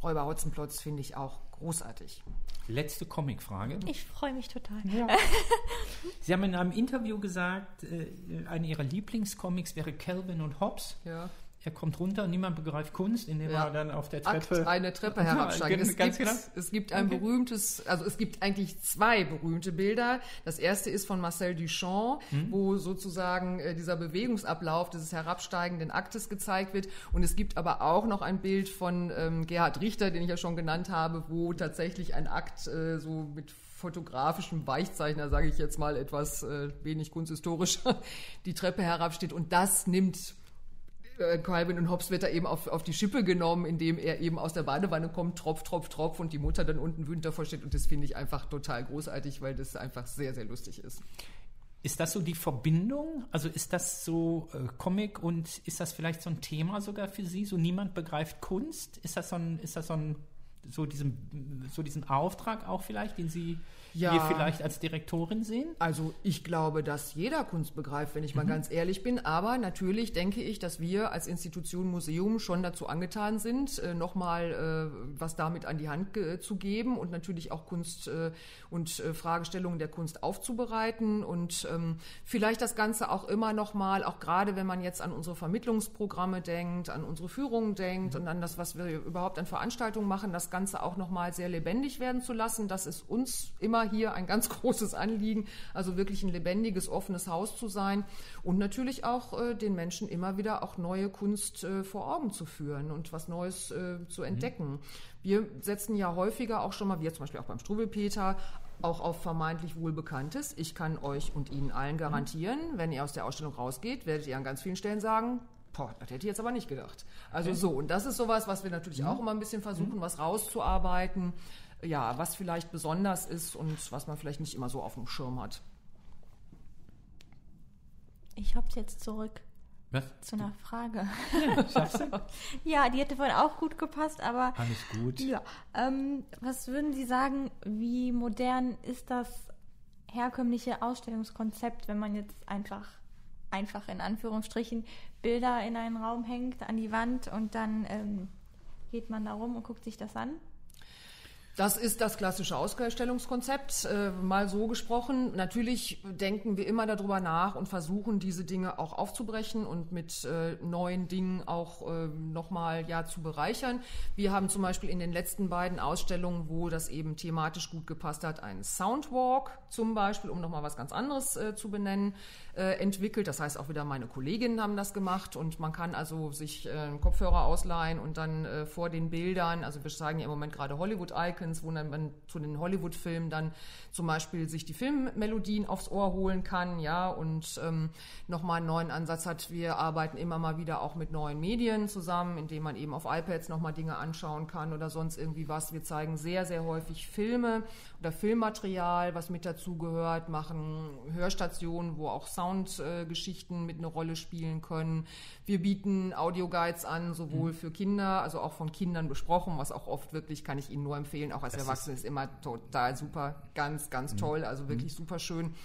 Räuber Hotzenplotz finde ich auch großartig. Letzte Comicfrage. Ich freue mich total. [laughs] Sie haben in einem Interview gesagt, äh, eine Ihrer Lieblingscomics wäre Calvin und Hobbes. Ja. Er kommt runter, niemand begreift Kunst, indem Ja. er dann auf der Akt Treppe eine Treppe [laughs] Ja, herabsteigen. gen- Es ganz gibt, genau. es gibt ein berühmtes, also es gibt eigentlich zwei berühmte Bilder. Das erste ist von Marcel Duchamp, Hm? wo sozusagen äh, dieser Bewegungsablauf dieses herabsteigenden Aktes gezeigt wird. Und es gibt aber auch noch ein Bild von ähm, Gerhard Richter, den ich ja schon genannt habe, wo tatsächlich ein Akt äh, so mit fotografischem Weichzeichner, sage ich jetzt mal etwas äh, wenig kunsthistorisch, [laughs] die Treppe herabsteht. Und das nimmt äh, Calvin und Hobbes wird da eben auf, auf die Schippe genommen, indem er eben aus der Badewanne kommt, Tropf, Tropf, Tropf und die Mutter dann unten wütend davor steht. Und das finde ich einfach total großartig, weil das einfach sehr, sehr lustig ist. Ist das so die Verbindung? Also ist das so äh, Comic und ist das vielleicht so ein Thema sogar für Sie? So niemand begreift Kunst? Ist das so ein, ist das so ein, so diesem, so diesen Auftrag auch vielleicht, den Sie Ja. hier vielleicht als Direktorin sehen? Also ich glaube, dass jeder Kunst begreift, wenn ich Mhm. mal ganz ehrlich bin. Aber natürlich denke ich, dass wir als Institution Museum schon dazu angetan sind, äh, nochmal äh, was damit an die Hand zu geben und natürlich auch Kunst äh, und äh, Fragestellungen der Kunst aufzubereiten und ähm, vielleicht das Ganze auch immer nochmal, auch gerade wenn man jetzt an unsere Vermittlungsprogramme denkt, an unsere Führungen denkt und an das, was wir überhaupt an Veranstaltungen machen, das Ganze auch nochmal sehr lebendig werden zu lassen. Das ist uns immer hier ein ganz [laughs] großes Anliegen, also wirklich ein lebendiges, offenes Haus zu sein und natürlich auch äh, den Menschen immer wieder auch neue Kunst äh, vor Augen zu führen und was Neues äh, zu entdecken. Wir setzen ja häufiger auch schon mal, wir zum Beispiel auch beim Struwelpeter, auch auf vermeintlich Wohlbekanntes. Ich kann euch und Ihnen allen garantieren, wenn ihr aus der Ausstellung rausgeht, werdet ihr an ganz vielen Stellen sagen, Boah, das hätte ich jetzt aber nicht gedacht. Also so, und das ist sowas, was wir natürlich auch immer ein bisschen versuchen, was rauszuarbeiten. Ja, was vielleicht besonders ist und was man vielleicht nicht immer so auf dem Schirm hat. Ich hab's jetzt zurück Was? zu einer Frage. [laughs] Schaffst du? [laughs] Ja, die hätte vorhin auch gut gepasst, aber Alles gut. ja. Ähm, was würden Sie sagen, wie modern ist das herkömmliche Ausstellungskonzept, wenn man jetzt einfach, einfach in Anführungsstrichen, Bilder in einen Raum hängt, an die Wand und dann ähm, geht man da rum und guckt sich das an? Das ist das klassische Ausstellungskonzept, äh, mal so gesprochen. Natürlich denken wir immer darüber nach und versuchen, diese Dinge auch aufzubrechen und mit äh, neuen Dingen auch äh, nochmal ja, zu bereichern. Wir haben zum Beispiel in den letzten beiden Ausstellungen, wo das eben thematisch gut gepasst hat, einen Soundwalk zum Beispiel, um nochmal was ganz anderes äh, zu benennen, äh, entwickelt. Das heißt, auch wieder meine Kolleginnen haben das gemacht und man kann also sich äh, einen Kopfhörer ausleihen und dann äh, vor den Bildern, also wir zeigen ja im Moment gerade Hollywood-Icons, wo dann man zu den Hollywood-Filmen dann zum Beispiel sich die Filmmelodien aufs Ohr holen kann, ja, und ähm, nochmal einen neuen Ansatz hat. Wir arbeiten immer mal wieder auch mit neuen Medien zusammen, indem man eben auf iPads nochmal Dinge anschauen kann oder sonst irgendwie was. Wir zeigen sehr, sehr häufig Filme oder Filmmaterial, was mit dazu gehört, machen Hörstationen, wo auch Soundgeschichten mit eine Rolle spielen können. Wir bieten Audioguides an, sowohl für Kinder, also auch von Kindern besprochen, was auch oft wirklich, kann ich Ihnen nur empfehlen, auch als Erwachsene ist immer total super, ganz, ganz toll, also wirklich super schön,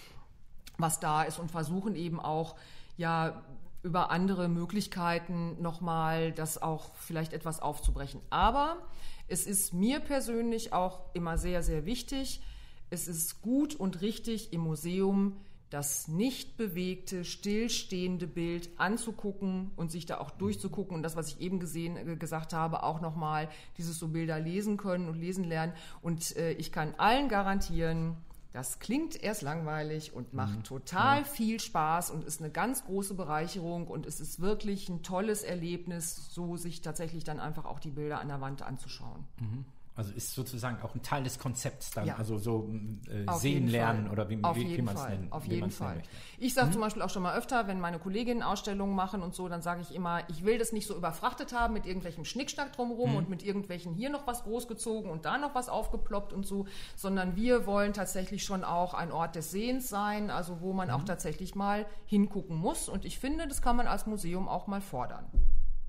was da ist und versuchen eben auch, ja, über andere Möglichkeiten nochmal das auch vielleicht etwas aufzubrechen. Aber es ist mir persönlich auch immer sehr, sehr wichtig. Es ist gut und richtig im Museum das nicht bewegte, stillstehende Bild anzugucken und sich da auch durchzugucken und das, was ich eben gesehen, äh, gesagt habe, auch nochmal dieses so Bilder lesen können und lesen lernen. Und äh, ich kann allen garantieren, das klingt erst langweilig und macht total viel Spaß und ist eine ganz große Bereicherung und es ist wirklich ein tolles Erlebnis, so sich tatsächlich dann einfach auch die Bilder an der Wand anzuschauen. Also ist sozusagen auch ein Teil des Konzepts dann, Ja. also so äh, Auf sehen lernen Fall. oder wie, auf wie, wie man es nennt. Auf jeden Fall. Ich sage zum Beispiel auch schon mal öfter, wenn meine Kolleginnen Ausstellungen machen und so, dann sage ich immer, ich will das nicht so überfrachtet haben mit irgendwelchem Schnickschnack drumherum und mit irgendwelchen hier noch was großgezogen und da noch was aufgeploppt und so, sondern wir wollen tatsächlich schon auch ein Ort des Sehens sein, also wo man auch tatsächlich mal hingucken muss. Und ich finde, das kann man als Museum auch mal fordern.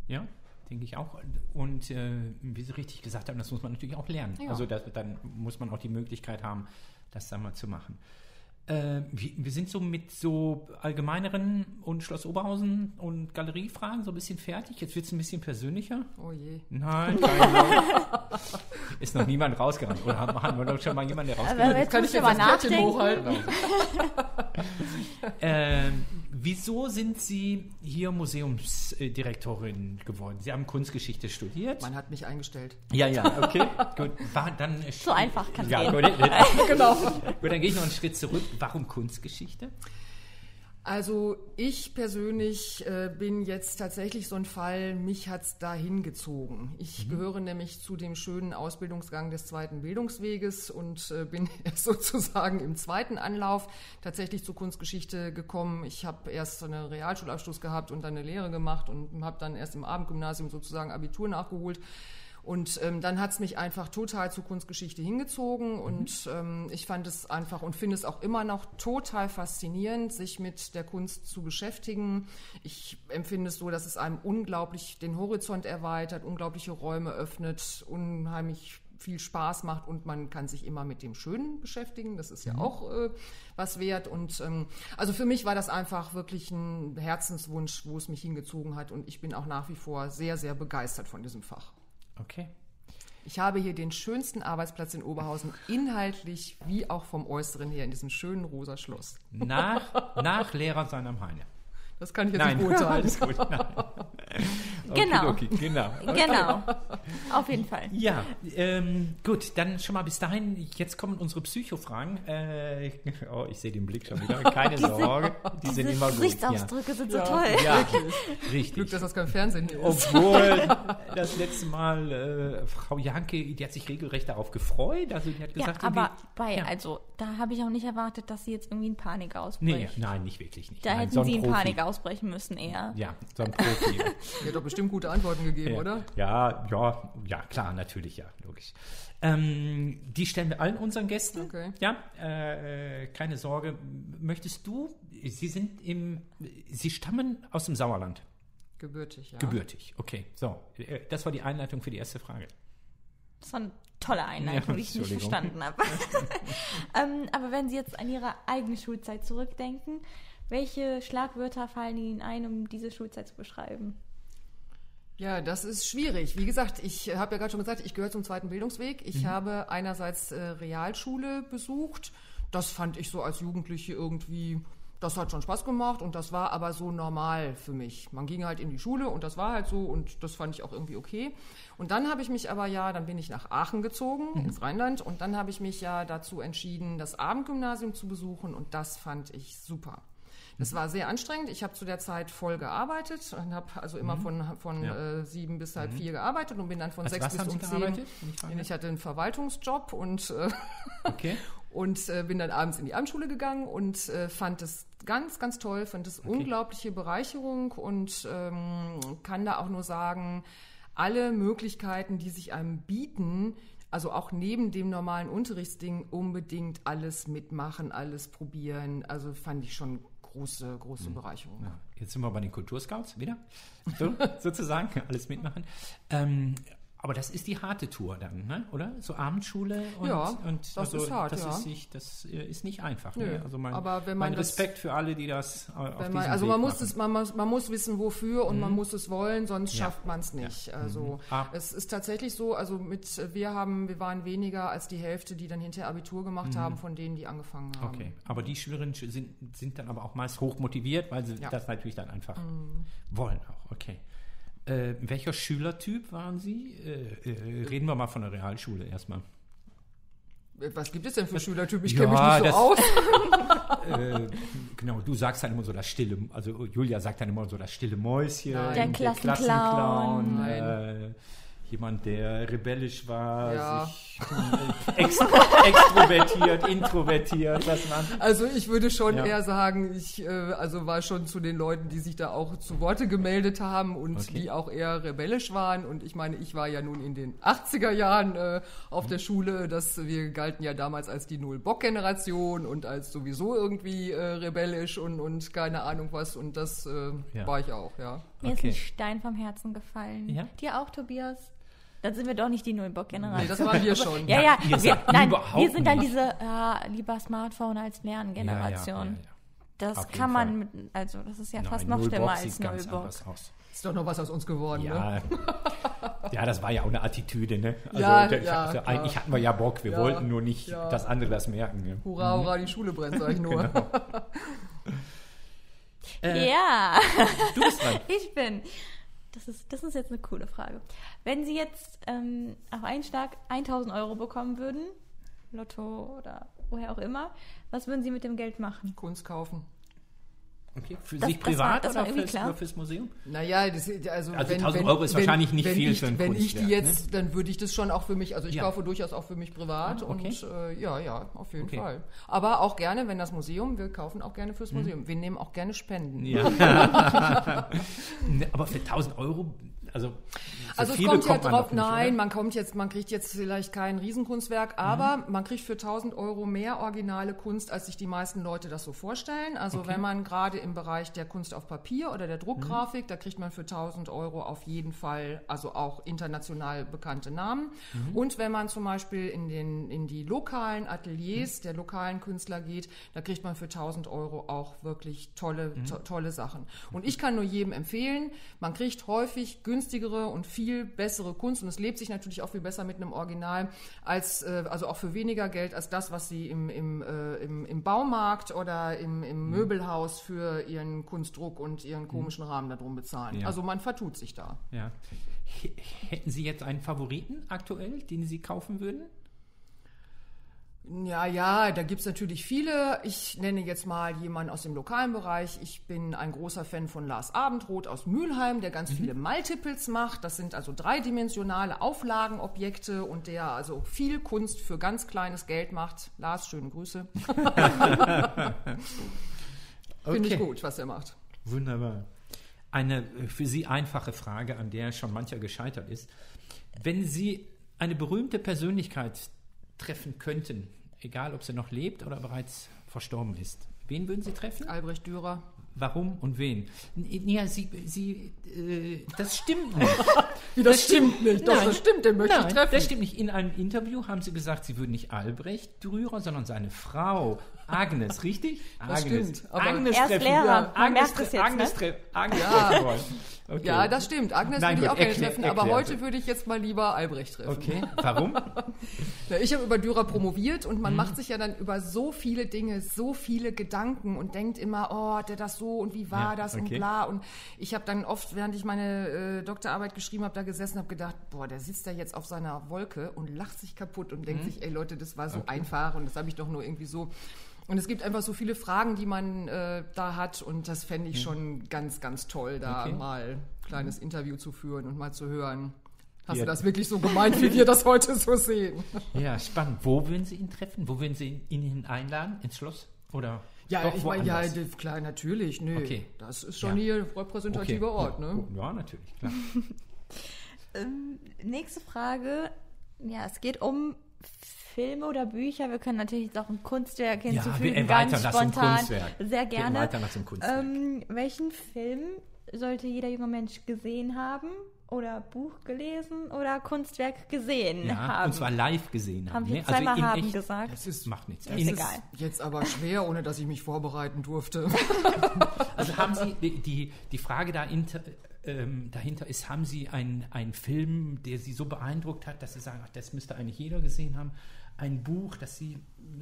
Ja, denke ich auch. Und äh, wie Sie richtig gesagt haben, das muss man natürlich auch lernen. Ja. Also das, dann muss man auch die Möglichkeit haben, das dann mal zu machen. Äh, wir, sind so mit so allgemeineren und Schloss Oberhausen und Galeriefragen so ein bisschen fertig. Jetzt wird es ein bisschen persönlicher. Oh je. Nein, [laughs] Ist noch niemand rausgerannt. Oder haben, wir doch schon mal jemanden, der Aber rausgerannt jetzt Kann ich das Kärtchen nachdenken. hochhalten? [laughs] Ähm, wieso sind Sie hier Museumsdirektorin geworden? Sie haben Kunstgeschichte studiert. Man hat mich eingestellt. Ja, ja, okay. [laughs] gut. War dann So einfach kann es ja, gehen. gut, Genau. gut, dann gehe ich noch einen Schritt zurück. Warum Kunstgeschichte? Also ich persönlich äh, bin jetzt tatsächlich so ein Fall, mich hat's dahin gezogen. Ich gehöre nämlich zu dem schönen Ausbildungsgang des zweiten Bildungsweges und äh, [laughs] bin erst sozusagen im zweiten Anlauf tatsächlich zur Kunstgeschichte gekommen. Ich habe erst so einen Realschulabschluss gehabt und dann eine Lehre gemacht und habe dann erst im Abendgymnasium sozusagen Abitur nachgeholt. Und ähm, dann hat's mich einfach total zur Kunstgeschichte hingezogen und ähm, ich fand es einfach und finde es auch immer noch total faszinierend, sich mit der Kunst zu beschäftigen. Ich empfinde es so, dass es einem unglaublich den Horizont erweitert, unglaubliche Räume öffnet, unheimlich viel Spaß macht und man kann sich immer mit dem Schönen beschäftigen. Das ist ja auch äh, was wert. Und ähm, also für mich war das einfach wirklich ein Herzenswunsch, wo es mich hingezogen hat. Und ich bin auch nach wie vor sehr, sehr begeistert von diesem Fach. Okay. Ich habe hier den schönsten Arbeitsplatz in Oberhausen, inhaltlich wie auch vom Äußeren her, in diesem schönen rosa Schloss. Nach, nach Lehrer sein am Heine. Das kann ich jetzt Nein, nicht beurteilen. [laughs] alles gut. Nein. Genau. Okay, genau. [laughs] Genau. Auf jeden Fall. Ja, ähm, gut, dann schon mal bis dahin. Jetzt kommen unsere Psychofragen. Äh, oh, ich sehe den Blick schon wieder. [laughs] Keine Sorge, die sind Diese immer gut. Gesichtsausdrücke sind so Ja. toll. Ja, [laughs] ja richtig. Glück, dass das kein Fernsehen ist. Obwohl das letzte Mal äh, Frau Janke, die hat sich regelrecht darauf gefreut. Also die hat Ja, gesagt, aber irgendwie- bei, ja. also da habe ich auch nicht erwartet, dass sie jetzt irgendwie in Panik Nee, ausbricht. nein, nicht wirklich nicht. Da nein, hätten so sie in Profi. Panik ausbrechen müssen eher. Ja, so ein Profi. Hat doch bestimmt gute Antworten gegeben, ja. oder? Ja, ja, ja, klar, natürlich, ja, logisch. Ähm, die stellen wir allen unseren Gästen. Okay. Ja, äh, äh, keine Sorge. Möchtest du? Sie sind im, Sie stammen aus dem Sauerland, Gebürtig, ja. gebürtig. Okay, so, äh, das war die Einleitung für die erste Frage. Das war eine tolle Einleitung, Ja, die ich nicht verstanden habe. [laughs] ähm, aber wenn Sie jetzt an Ihre eigene Schulzeit zurückdenken, welche Schlagwörter fallen Ihnen ein, um diese Schulzeit zu beschreiben? Ja, das ist schwierig. Wie gesagt, ich habe ja gerade schon gesagt, ich gehöre zum zweiten Bildungsweg. Ich habe einerseits äh, Realschule besucht. Das fand ich so als Jugendliche irgendwie, das hat schon Spaß gemacht und das war aber so normal für mich. Man ging halt in die Schule und das war halt so und das fand ich auch irgendwie okay. Und dann habe ich mich aber ja, dann bin ich nach Aachen gezogen, ins Rheinland und dann habe ich mich ja dazu entschieden, das Abendgymnasium zu besuchen und das fand ich super. Das war sehr anstrengend. Ich habe zu der Zeit voll gearbeitet und habe also immer von, von Ja. äh, sieben bis halb vier gearbeitet und bin dann von Als sechs bis um zehn. ich Ich hatte einen Verwaltungsjob und, äh, Okay. [laughs] und äh, bin dann abends in die Abendschule gegangen und äh, fand es ganz, ganz toll, fand es unglaubliche Bereicherung und ähm, kann da auch nur sagen, alle Möglichkeiten, die sich einem bieten, also auch neben dem normalen Unterrichtsding unbedingt alles mitmachen, alles probieren. Also fand ich schon große, große Bereicherung. Ja, jetzt sind wir bei den Kulturscouts wieder. So, [laughs] sozusagen, alles mitmachen. Ähm, aber das ist die harte Tour dann, ne? oder? So Abendschule und, Ja, und das also, ist hart, das ja. Ist nicht, das äh, ist nicht einfach. Nö, Ne? Also mein, aber wenn man mein das- Respekt für alle, die das äh, auf diesem man, also Weg man muss machen. es, man muss, man muss wissen, wofür und man muss es wollen, sonst Ja. schafft man es nicht. Also Ah. es ist tatsächlich so, also mit wir haben, wir waren weniger als die Hälfte, die dann hinterher Abitur gemacht haben, von denen, die angefangen haben. Okay, aber die Schülerinnen sind, sind dann aber auch meist hoch motiviert, weil sie Ja. das natürlich dann einfach Mhm. wollen auch. Okay. Äh, welcher Schülertyp waren Sie? Äh, äh, reden wir mal von der Realschule erstmal. Was gibt es denn für Schülertypen? Ich Ja, kenne mich nicht so das- aus. [laughs] äh, genau, du sagst dann immer so das stille, also Julia sagt dann immer so das stille Mäuschen, Nein. Der Klassenclown. Jemand, der rebellisch war, Ja. sich äh, ex extrovertiert, introvertiert, das waren Also ich würde schon Ja. eher sagen, ich äh, also war schon zu den Leuten, die sich da auch zu Worte gemeldet haben und Okay. die auch eher rebellisch waren. Und ich meine, ich war ja nun in den 80er Jahren äh, auf Mhm. der Schule, dass wir galten ja damals als die Null-Bock-Generation und als sowieso irgendwie äh, rebellisch und, und keine Ahnung was. Und das äh, Ja. war ich auch, ja. Mir Okay. ist ein Stein vom Herzen gefallen. Ja? Dir auch, Tobias? Dann sind wir doch nicht die Nullbock-Generation. Nee, das waren wir schon. Ja, ja, Ihr wir, nein, wir sind dann diese, ja, lieber Smartphone als Lernen-Generation. Ja, ja, ja, ja. Das Auf kann man, mit, also das ist ja Nein, fast noch schlimmer als Nullbock. Ist doch noch was aus uns geworden, ne? Ja, [laughs] ja, das war ja auch eine Attitüde, ne? Also, Ja, der- ja, also eigentlich hatten wir ja Bock, wir Ja, wollten nur nicht, ja. dass andere das merken. Ne? Hurra, hurra, die Schule brennt, sag ich nur. Genau. Äh, [laughs] Ja, Du bist dran. [laughs] ich bin. Das ist, das ist jetzt eine coole Frage. Wenn Sie jetzt ähm, auf einen Schlag 1000 Euro bekommen würden, Lotto oder woher auch immer, was würden Sie mit dem Geld machen? Kunst kaufen. Okay. Für Das- sich das war- privat das war oder fürs, klar. nur fürs Museum? Naja, das, also, Also wenn, 1000 wenn, Euro ist wenn, wahrscheinlich nicht viel ich, für ein Wenn ich die Kunstwerk, jetzt, dann würde ich das schon auch für mich, also ich Ja. kaufe durchaus auch für mich privat Ah, okay. und äh, ja, ja, auf jeden Okay. Fall. Aber auch gerne, wenn das Museum, wir kaufen auch gerne fürs Museum. Wir nehmen auch gerne Spenden. Ja. [laughs] [laughs] Ne, Aber für 1000 Euro, also so Also es kommt ja bekommt man drauf, nicht, nein, oder? man kommt jetzt, man kriegt jetzt vielleicht kein Riesenkunstwerk, aber man kriegt für 1000 Euro mehr originale Kunst, als sich die meisten Leute das so vorstellen. Also wenn man gerade im Bereich der Kunst auf Papier oder der Druckgrafik, da kriegt man für 1000 Euro auf jeden Fall, also auch international bekannte Namen. Und wenn man zum Beispiel in, den, in die lokalen Ateliers der lokalen Künstler geht, da kriegt man für 1000 Euro auch wirklich tolle, to tolle Sachen. Und ich kann nur jedem empfehlen, man kriegt häufig günstigere und viel bessere Kunst und es lebt sich natürlich auch viel besser mit einem Original als, äh, also auch für weniger Geld als das, was sie im, im, äh, im, im Baumarkt oder im, Mhm. im Möbelhaus für ihren Kunstdruck und ihren komischen Rahmen darum bezahlen. Ja. Also man vertut sich da. Ja. H- Hätten Sie jetzt einen Favoriten aktuell, den Sie kaufen würden? Ja, ja, da gibt's natürlich viele. Ich nenne jetzt mal jemanden aus dem lokalen Bereich. Ich bin ein großer Fan von Lars Abendroth aus Mülheim, der ganz viele Multiples macht. Das sind also dreidimensionale Auflagenobjekte und der also viel Kunst für ganz kleines Geld macht. Lars, schöne Grüße. [laughs] Finde ich Okay. gut, was er macht. Wunderbar. Eine äh, für Sie einfache Frage, an der schon mancher gescheitert ist. Wenn Sie eine berühmte Persönlichkeit treffen könnten, egal ob sie noch lebt oder bereits verstorben ist, wen würden Sie treffen? Albrecht Dürer. Warum und wen? Ja, Sie, Sie, äh, das stimmt nicht. [laughs] Wie, das stimmt nicht. Doch, Nein. das stimmt, den möchte Nein, ich treffen. das stimmt nicht. In einem Interview haben Sie gesagt, Sie würden nicht Albrecht Dürer, sondern seine Frau Agnes, richtig? Das Agnes. stimmt, Agnes Er ist treffen. Lehrer, Ja, man Agnes, merkt es jetzt, Agnes, ne? Agnes Ja. Okay. Ja, das stimmt. Agnes Nein, würde ich auch gerne erklär- treffen, aber heute bitte. würde ich jetzt mal lieber Albrecht treffen. Okay, warum? [laughs] Ja, ich habe über Dürer promoviert und man macht sich ja dann über so viele Dinge, so viele Gedanken und denkt immer, oh, hat der das so und wie war Ja, das und okay. bla. Und ich habe dann oft, während ich meine äh, Doktorarbeit geschrieben habe, da gesessen habe gedacht, boah, der sitzt da jetzt auf seiner Wolke und lacht sich kaputt und denkt sich, ey Leute, das war so einfach und das habe ich doch nur irgendwie so. Und es gibt einfach so viele Fragen, die man äh, da hat und das fände ich schon ganz, ganz toll, da Okay. mal ein kleines Interview zu führen und mal zu hören. Hast Ja. du das wirklich so gemeint, wie wir das heute so sehen? [laughs] Ja, spannend. Wo würden Sie ihn treffen? Wo würden Sie ihn ihn einladen? Ins Schloss? Oder Ja, doch ich meine, ja, klar, natürlich, nö. Okay. Das ist schon Ja. hier repräsentativer Ort, ne? Ja, natürlich, klar. [laughs] Ähm, nächste Frage. Ja, es geht um Filme oder Bücher. Wir können natürlich jetzt auch ein Kunstwerk hinzufügen, wir ganz erweitern das zum spontan. Kunstwerk. Sehr Wir gerne. erweitern das zum Kunstwerk. Ähm, welchen Film sollte jeder junge Mensch gesehen haben? Oder Buch gelesen oder Kunstwerk gesehen Ja, haben? und zwar live gesehen haben. Haben wir ne? zweimal in haben echt- gesagt. Das ist, Macht nichts. das In, ist egal. jetzt aber schwer, ohne dass ich mich vorbereiten durfte. [laughs] Also haben Sie, die, die, die Frage dahinter, ähm, dahinter ist, haben Sie einen, einen Film, der Sie so beeindruckt hat, dass Sie sagen, ach, das müsste eigentlich jeder gesehen haben, ein Buch, das Sie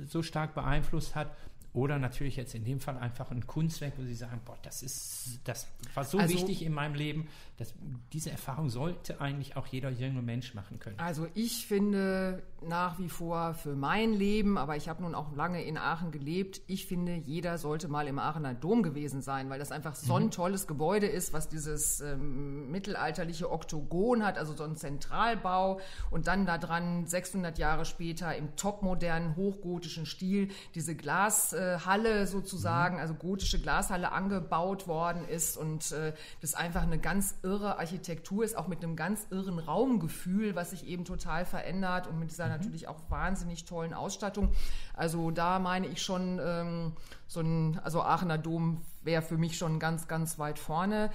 so stark beeinflusst hat oder natürlich jetzt in dem Fall einfach ein Kunstwerk, wo Sie sagen, boah, das ist, das war so Also- wichtig in meinem Leben, dass diese Erfahrung sollte eigentlich auch jeder junge Mensch machen können. Also ich finde nach wie vor für mein Leben, aber ich habe nun auch lange in Aachen gelebt, ich finde, jeder sollte mal im Aachener Dom gewesen sein, weil das einfach so ein tolles Gebäude ist, was dieses ähm, mittelalterliche Oktogon hat, also so ein Zentralbau und dann da dran 600 Jahre später im topmodernen, hochgotischen Stil diese Glashalle sozusagen, also gotische Glashalle angebaut worden ist und äh, das einfach eine ganz irre Architektur ist, auch mit einem ganz irren Raumgefühl, was sich eben total verändert und mit dieser natürlich auch wahnsinnig tollen Ausstattung. Also da meine ich schon, ähm, so ein, also Aachener Dom wäre für mich schon ganz, ganz weit vorne.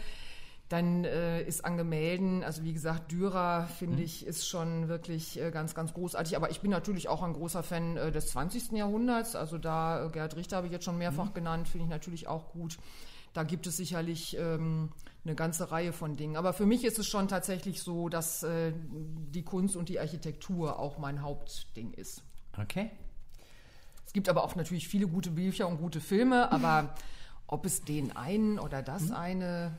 Dann äh, ist an Gemälden, also wie gesagt, Dürer, finde ich, ist schon wirklich äh, ganz, ganz großartig. Aber ich bin natürlich auch ein großer Fan äh, des 20. Jahrhunderts. Also da, äh, Gerhard Richter habe ich jetzt schon mehrfach genannt, finde ich natürlich auch gut. Da gibt es sicherlich ähm, eine ganze Reihe von Dingen. Aber für mich ist es schon tatsächlich so, dass äh, die Kunst und die Architektur auch mein Hauptding ist. Okay. Es gibt aber auch natürlich viele gute Bücher und gute Filme, aber ob es den einen oder das eine,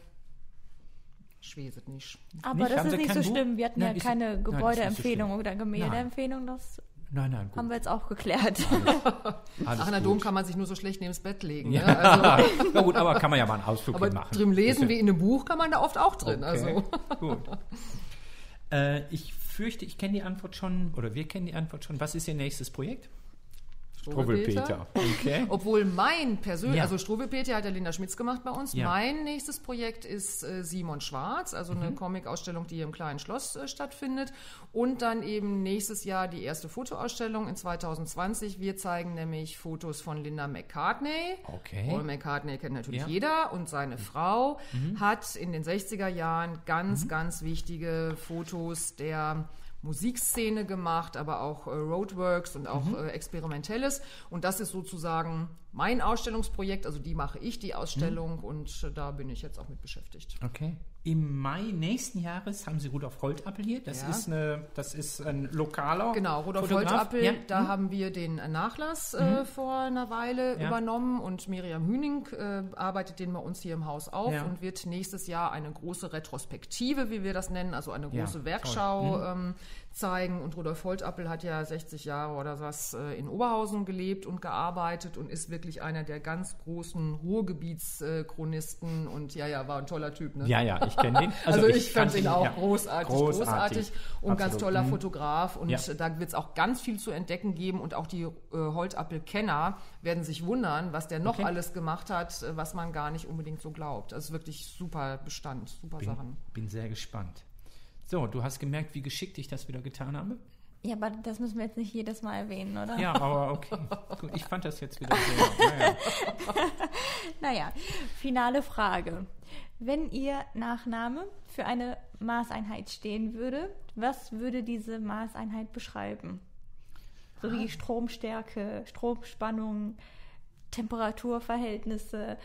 ich weiß es nicht. Aber Nicht? das ist nicht so Buch? schlimm. Wir hatten Nein, ja ist- keine so Gebäudeempfehlung schlimm. oder Gemäldeempfehlung. Das Nein, nein, gut. haben wir jetzt auch geklärt. Alles Ach, na gut. Dom kann man sich nur so schlecht neben das Bett legen. Ja. Ne? Also, [laughs] Na gut, aber kann man ja mal einen Ausflug aber machen. drin lesen wie in einem Buch kann man da oft auch drin. Okay, Also. gut. Äh, ich fürchte, ich kenne die Antwort schon, oder wir kennen die Antwort schon. Was ist Ihr nächstes Projekt? Struwwelpeter. Okay. [laughs] Obwohl mein persönlich, Ja. also Struwwelpeter hat ja Linda Schmitz gemacht bei uns. Ja. Mein nächstes Projekt ist äh, Simon Schwarz, also Mhm. eine Comic-Ausstellung, die hier im Kleinen Schloss äh, stattfindet. Und dann eben nächstes Jahr die erste Fotoausstellung in 2020. Wir zeigen nämlich Fotos von Linda McCartney. Okay. Paul McCartney kennt natürlich Ja. Mhm. jeder und seine Frau hat in den 60er Jahren ganz, Mhm. ganz wichtige Fotos der Musikszene gemacht, aber auch äh, Roadworks und auch Mhm. äh, Experimentelles. Und das ist sozusagen mein Ausstellungsprojekt. Also die mache ich, die Ausstellung, Mhm. und äh, da bin ich jetzt auch mit beschäftigt. Okay. Im Mai nächsten Jahres haben Sie Rudolf Holtappel hier. Das, Ja. ist, eine, das ist ein lokaler Genau, Rudolf Fotograf. Holtappel, Ja. Mhm. da haben wir den Nachlass äh, vor einer Weile Ja. übernommen und Miriam Hüning äh, arbeitet den bei uns hier im Haus auf und wird nächstes Jahr eine große Retrospektive, wie wir das nennen, also eine große toll. Mhm. Werkschau ähm, zeigen. Und Rudolf Holtappel hat ja 60 Jahre oder was äh, in Oberhausen gelebt und gearbeitet und ist wirklich einer der ganz großen Ruhrgebietschronisten und ja, ja, war ein toller Typ. Ne? Ja, ja, ich kenne den. Also, ich, fand kannte ihn auch ja. großartig, großartig, und ganz Absolut. toller Mhm. Fotograf. Und Ja. da wird es auch ganz viel zu entdecken geben. Und auch die äh, Holtappel-Kenner werden sich wundern, was der noch Okay. alles gemacht hat, äh, was man gar nicht unbedingt so glaubt. Also wirklich super Bestand, super Bin, Sachen. bin sehr gespannt. So, du hast gemerkt, wie geschickt ich das wieder getan habe? Ja, aber das müssen wir jetzt nicht jedes Mal erwähnen, oder? Ja, aber okay. Gut, ich fand das jetzt wieder sehr. Naja. [laughs] Naja, finale Frage. Wenn Ihr Nachname für eine Maßeinheit stehen würde, was würde diese Maßeinheit beschreiben? So wie Stromstärke, Stromspannung, Temperaturverhältnisse.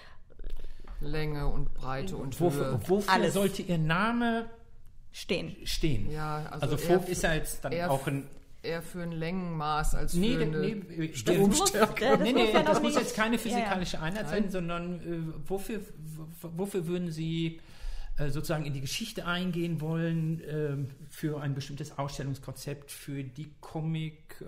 Länge und Breite und Wofür, Höhe. wofür Alles. sollte Ihr Name Stehen. stehen? Ja, also also Vogt ist ja jetzt dann auch ein. Eher für ein Längenmaß als für Nee, eine nee, Das Stromstärke. muss- Nee, muss nee, ja das muss jetzt keine Ja, ja. physikalische Einheit sein, sondern äh, wofür, wofür würden Sie äh, sozusagen in die Geschichte eingehen wollen ähm, für ein bestimmtes Ausstellungskonzept, für die Comic,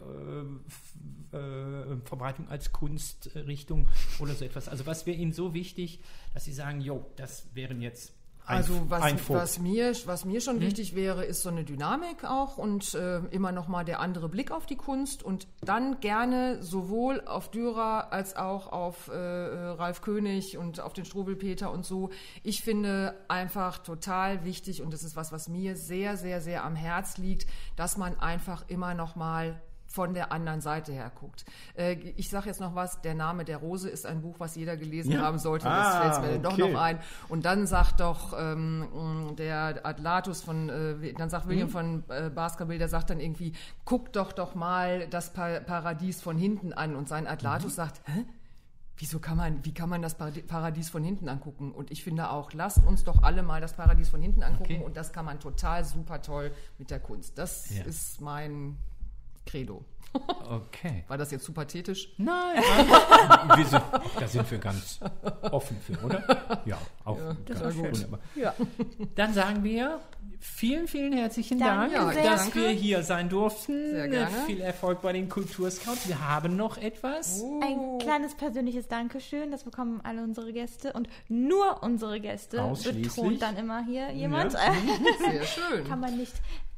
äh, äh, als Kunstrichtung oder so etwas? Also was wäre Ihnen so wichtig, dass Sie sagen, jo, das wären jetzt Also was, was, mir, was mir schon wichtig wäre, ist so eine Dynamik auch und äh, immer noch mal der andere Blick auf die Kunst und dann gerne sowohl auf Dürer als auch auf äh, Ralf König und auf den Strobelpeter und so. Ich finde einfach total wichtig und das ist was, was mir sehr, sehr, sehr am Herz liegt, dass man einfach immer noch mal von der anderen Seite her guckt. Äh, ich sage jetzt noch was, Der Name der Rose ist ein Buch, was jeder gelesen Ja. haben sollte. Das Ah, fällt mir doch okay. noch ein. Und dann sagt doch ähm, der Atlatus von, äh, dann sagt Mhm. William von äh, Baskerville, der sagt dann irgendwie, guck doch doch mal das pa Paradies von hinten an. Und sein Atlatus Mhm. sagt, hä? Wieso kann man, wie kann man das Paradi- Paradies von hinten angucken? Und ich finde auch, lasst uns doch alle mal das Paradies von hinten angucken. Okay. Und das kann man total super toll mit der Kunst. Das Ja. ist mein Credo. Okay. War das jetzt zu pathetisch? Nein, [laughs] wir sind, da sind wir ganz offen für, oder? Ja, auch das ganz war schön. wunderbar. Ja. Dann sagen wir vielen, vielen herzlichen Danke Dank, sehr. dass Danke. wir hier sein durften. Sehr gerne. Viel Erfolg bei den Kulturscouts. Wir haben noch etwas. Oh. Ein kleines persönliches Dankeschön, das bekommen alle unsere Gäste und nur unsere Gäste Ausschließlich? betont dann immer hier jemand. Sehr schön. Kann man nicht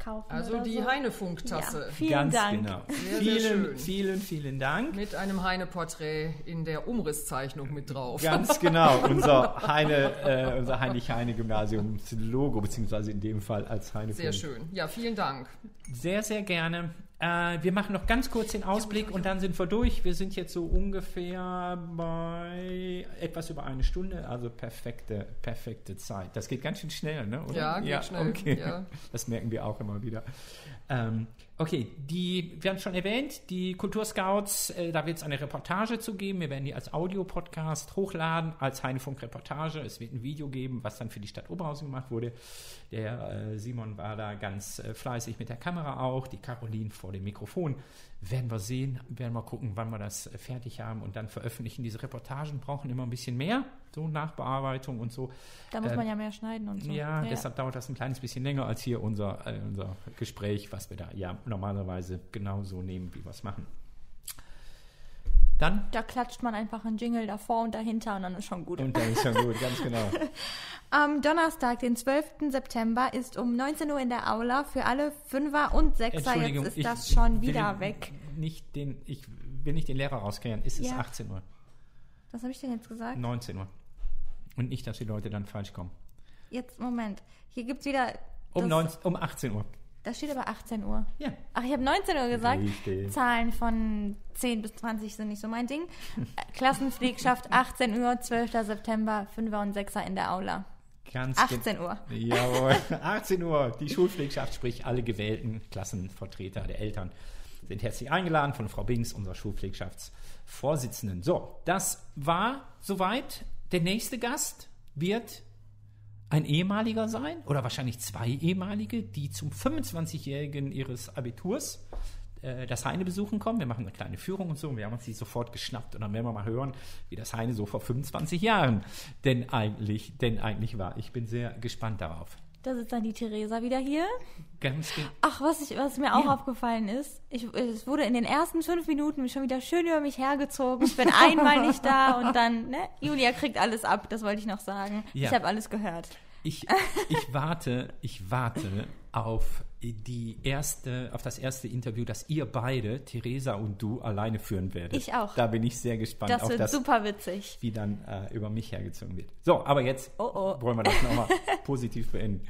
kaufen. Also oder die so. Heinefunk-Tasse. Ja, vielen Ganz Dank. genau. Sehr, sehr vielen, schön. vielen, vielen Dank. Mit einem Heine-Porträt in der Umrisszeichnung mit drauf. Ganz genau, [laughs] unser Heine, äh, unser Heinrich-Heine-Gymnasiums-Logo, beziehungsweise in dem Fall als Heine. Sehr schön. Ja, vielen Dank. Sehr, sehr gerne. Äh, wir machen noch ganz kurz den Ausblick und dann sind wir durch. Wir sind jetzt so ungefähr bei etwas über eine Stunde, also perfekte, perfekte Zeit. Das geht ganz schön schnell, ne? Oder? Ja, geht schnell, Okay. ja. [laughs] Das merken wir auch immer wieder. Ähm, okay, die, wir haben es schon erwähnt, die Kulturscouts, äh, da wird es eine Reportage zu geben. Wir werden die als Audiopodcast hochladen, als Heinefunk-Reportage. Es wird ein Video geben, was dann für die Stadt Oberhausen gemacht wurde. Der äh, Simon war da ganz äh, fleißig mit der Kamera auch, die Caroline vor dem Mikrofon. Werden wir sehen, werden wir gucken, wann wir das äh, fertig haben und dann veröffentlichen. Diese Reportagen brauchen immer ein bisschen mehr, so Nachbearbeitung und so. Da muss Äh, man ja mehr schneiden und so. Ja, deshalb dauert das ein kleines bisschen länger als hier unser, äh, unser Gespräch, was wir da ja normalerweise genauso nehmen, wie wir es machen. Dann, Da klatscht man einfach einen Jingle davor und dahinter und dann ist schon gut. und dann ist schon gut, ganz genau. [laughs] Am Donnerstag, den 12. September, ist um 19 Uhr in der Aula für alle Fünfer und Sechser. Jetzt ist ich das schon wieder weg. Nicht den, ich will nicht den Lehrer rauskehren. Es ist Ja. 18 Uhr, Was habe ich denn jetzt gesagt? 19 Uhr. Und nicht, dass die Leute dann falsch kommen. Jetzt, Moment. Hier gibt es wieder. Um, das, 19, um 18 Uhr. Da steht aber 18 Uhr. Ja. Ach, ich habe 19 Uhr gesagt. Richtig. Zahlen von 10 bis 20 sind nicht so mein Ding. [laughs] Äh, Klassenpflegschaft 18 Uhr, 12. September, 5er und 6er in der Aula. Ganz gen- 18 Uhr. Jawohl, [laughs] 18 Uhr. Die Schulpflegschaft, sprich alle gewählten Klassenvertreter der Eltern, sind herzlich eingeladen von Frau Bings, unserer Schulpflegschaftsvorsitzenden. So, das war soweit. Der nächste Gast wird ein ehemaliger sein oder wahrscheinlich zwei ehemalige, die zum 25-jährigen ihres Abiturs äh, das Heine besuchen kommen. Wir machen eine kleine Führung und so und wir haben uns die sofort geschnappt und dann werden wir mal hören, wie das Heine so vor 25 Jahren denn eigentlich, denn eigentlich war. Ich bin sehr gespannt darauf. Da sitzt dann die Theresa wieder hier. Ganz ge- Ach, was, ich, was mir auch Ja. aufgefallen ist, ich, es wurde in den ersten fünf Minuten schon wieder schön über mich hergezogen. Ich bin einmal nicht da [laughs] und dann, ne? Julia kriegt alles ab, das wollte ich noch sagen. Ja. Ich habe alles gehört. Ich, ich warte, ich warte auf die erste, auf das erste Interview, das ihr beide, Theresa und du, alleine führen werdet. Ich auch. Da bin ich sehr gespannt Das auf wird das, super witzig. wie dann äh, über mich hergezogen wird. So, aber jetzt Oh, oh. wollen wir das nochmal [laughs] positiv beenden.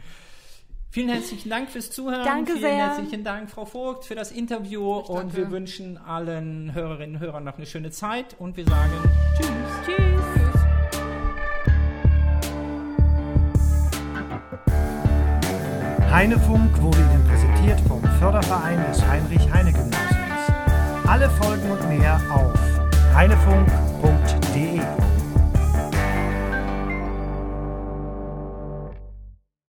Vielen herzlichen Dank fürs Zuhören. Danke Vielen sehr. herzlichen Dank, Frau Vogt, für das Interview. Und danke. wir wünschen allen Hörerinnen und Hörern noch eine schöne Zeit. Und wir sagen Tschüss. Tschüss. Heinefunk wurde präsentiert vom Förderverein des Heinrich-Heine-Gymnasiums. Alle Folgen und mehr auf heinefunk.de.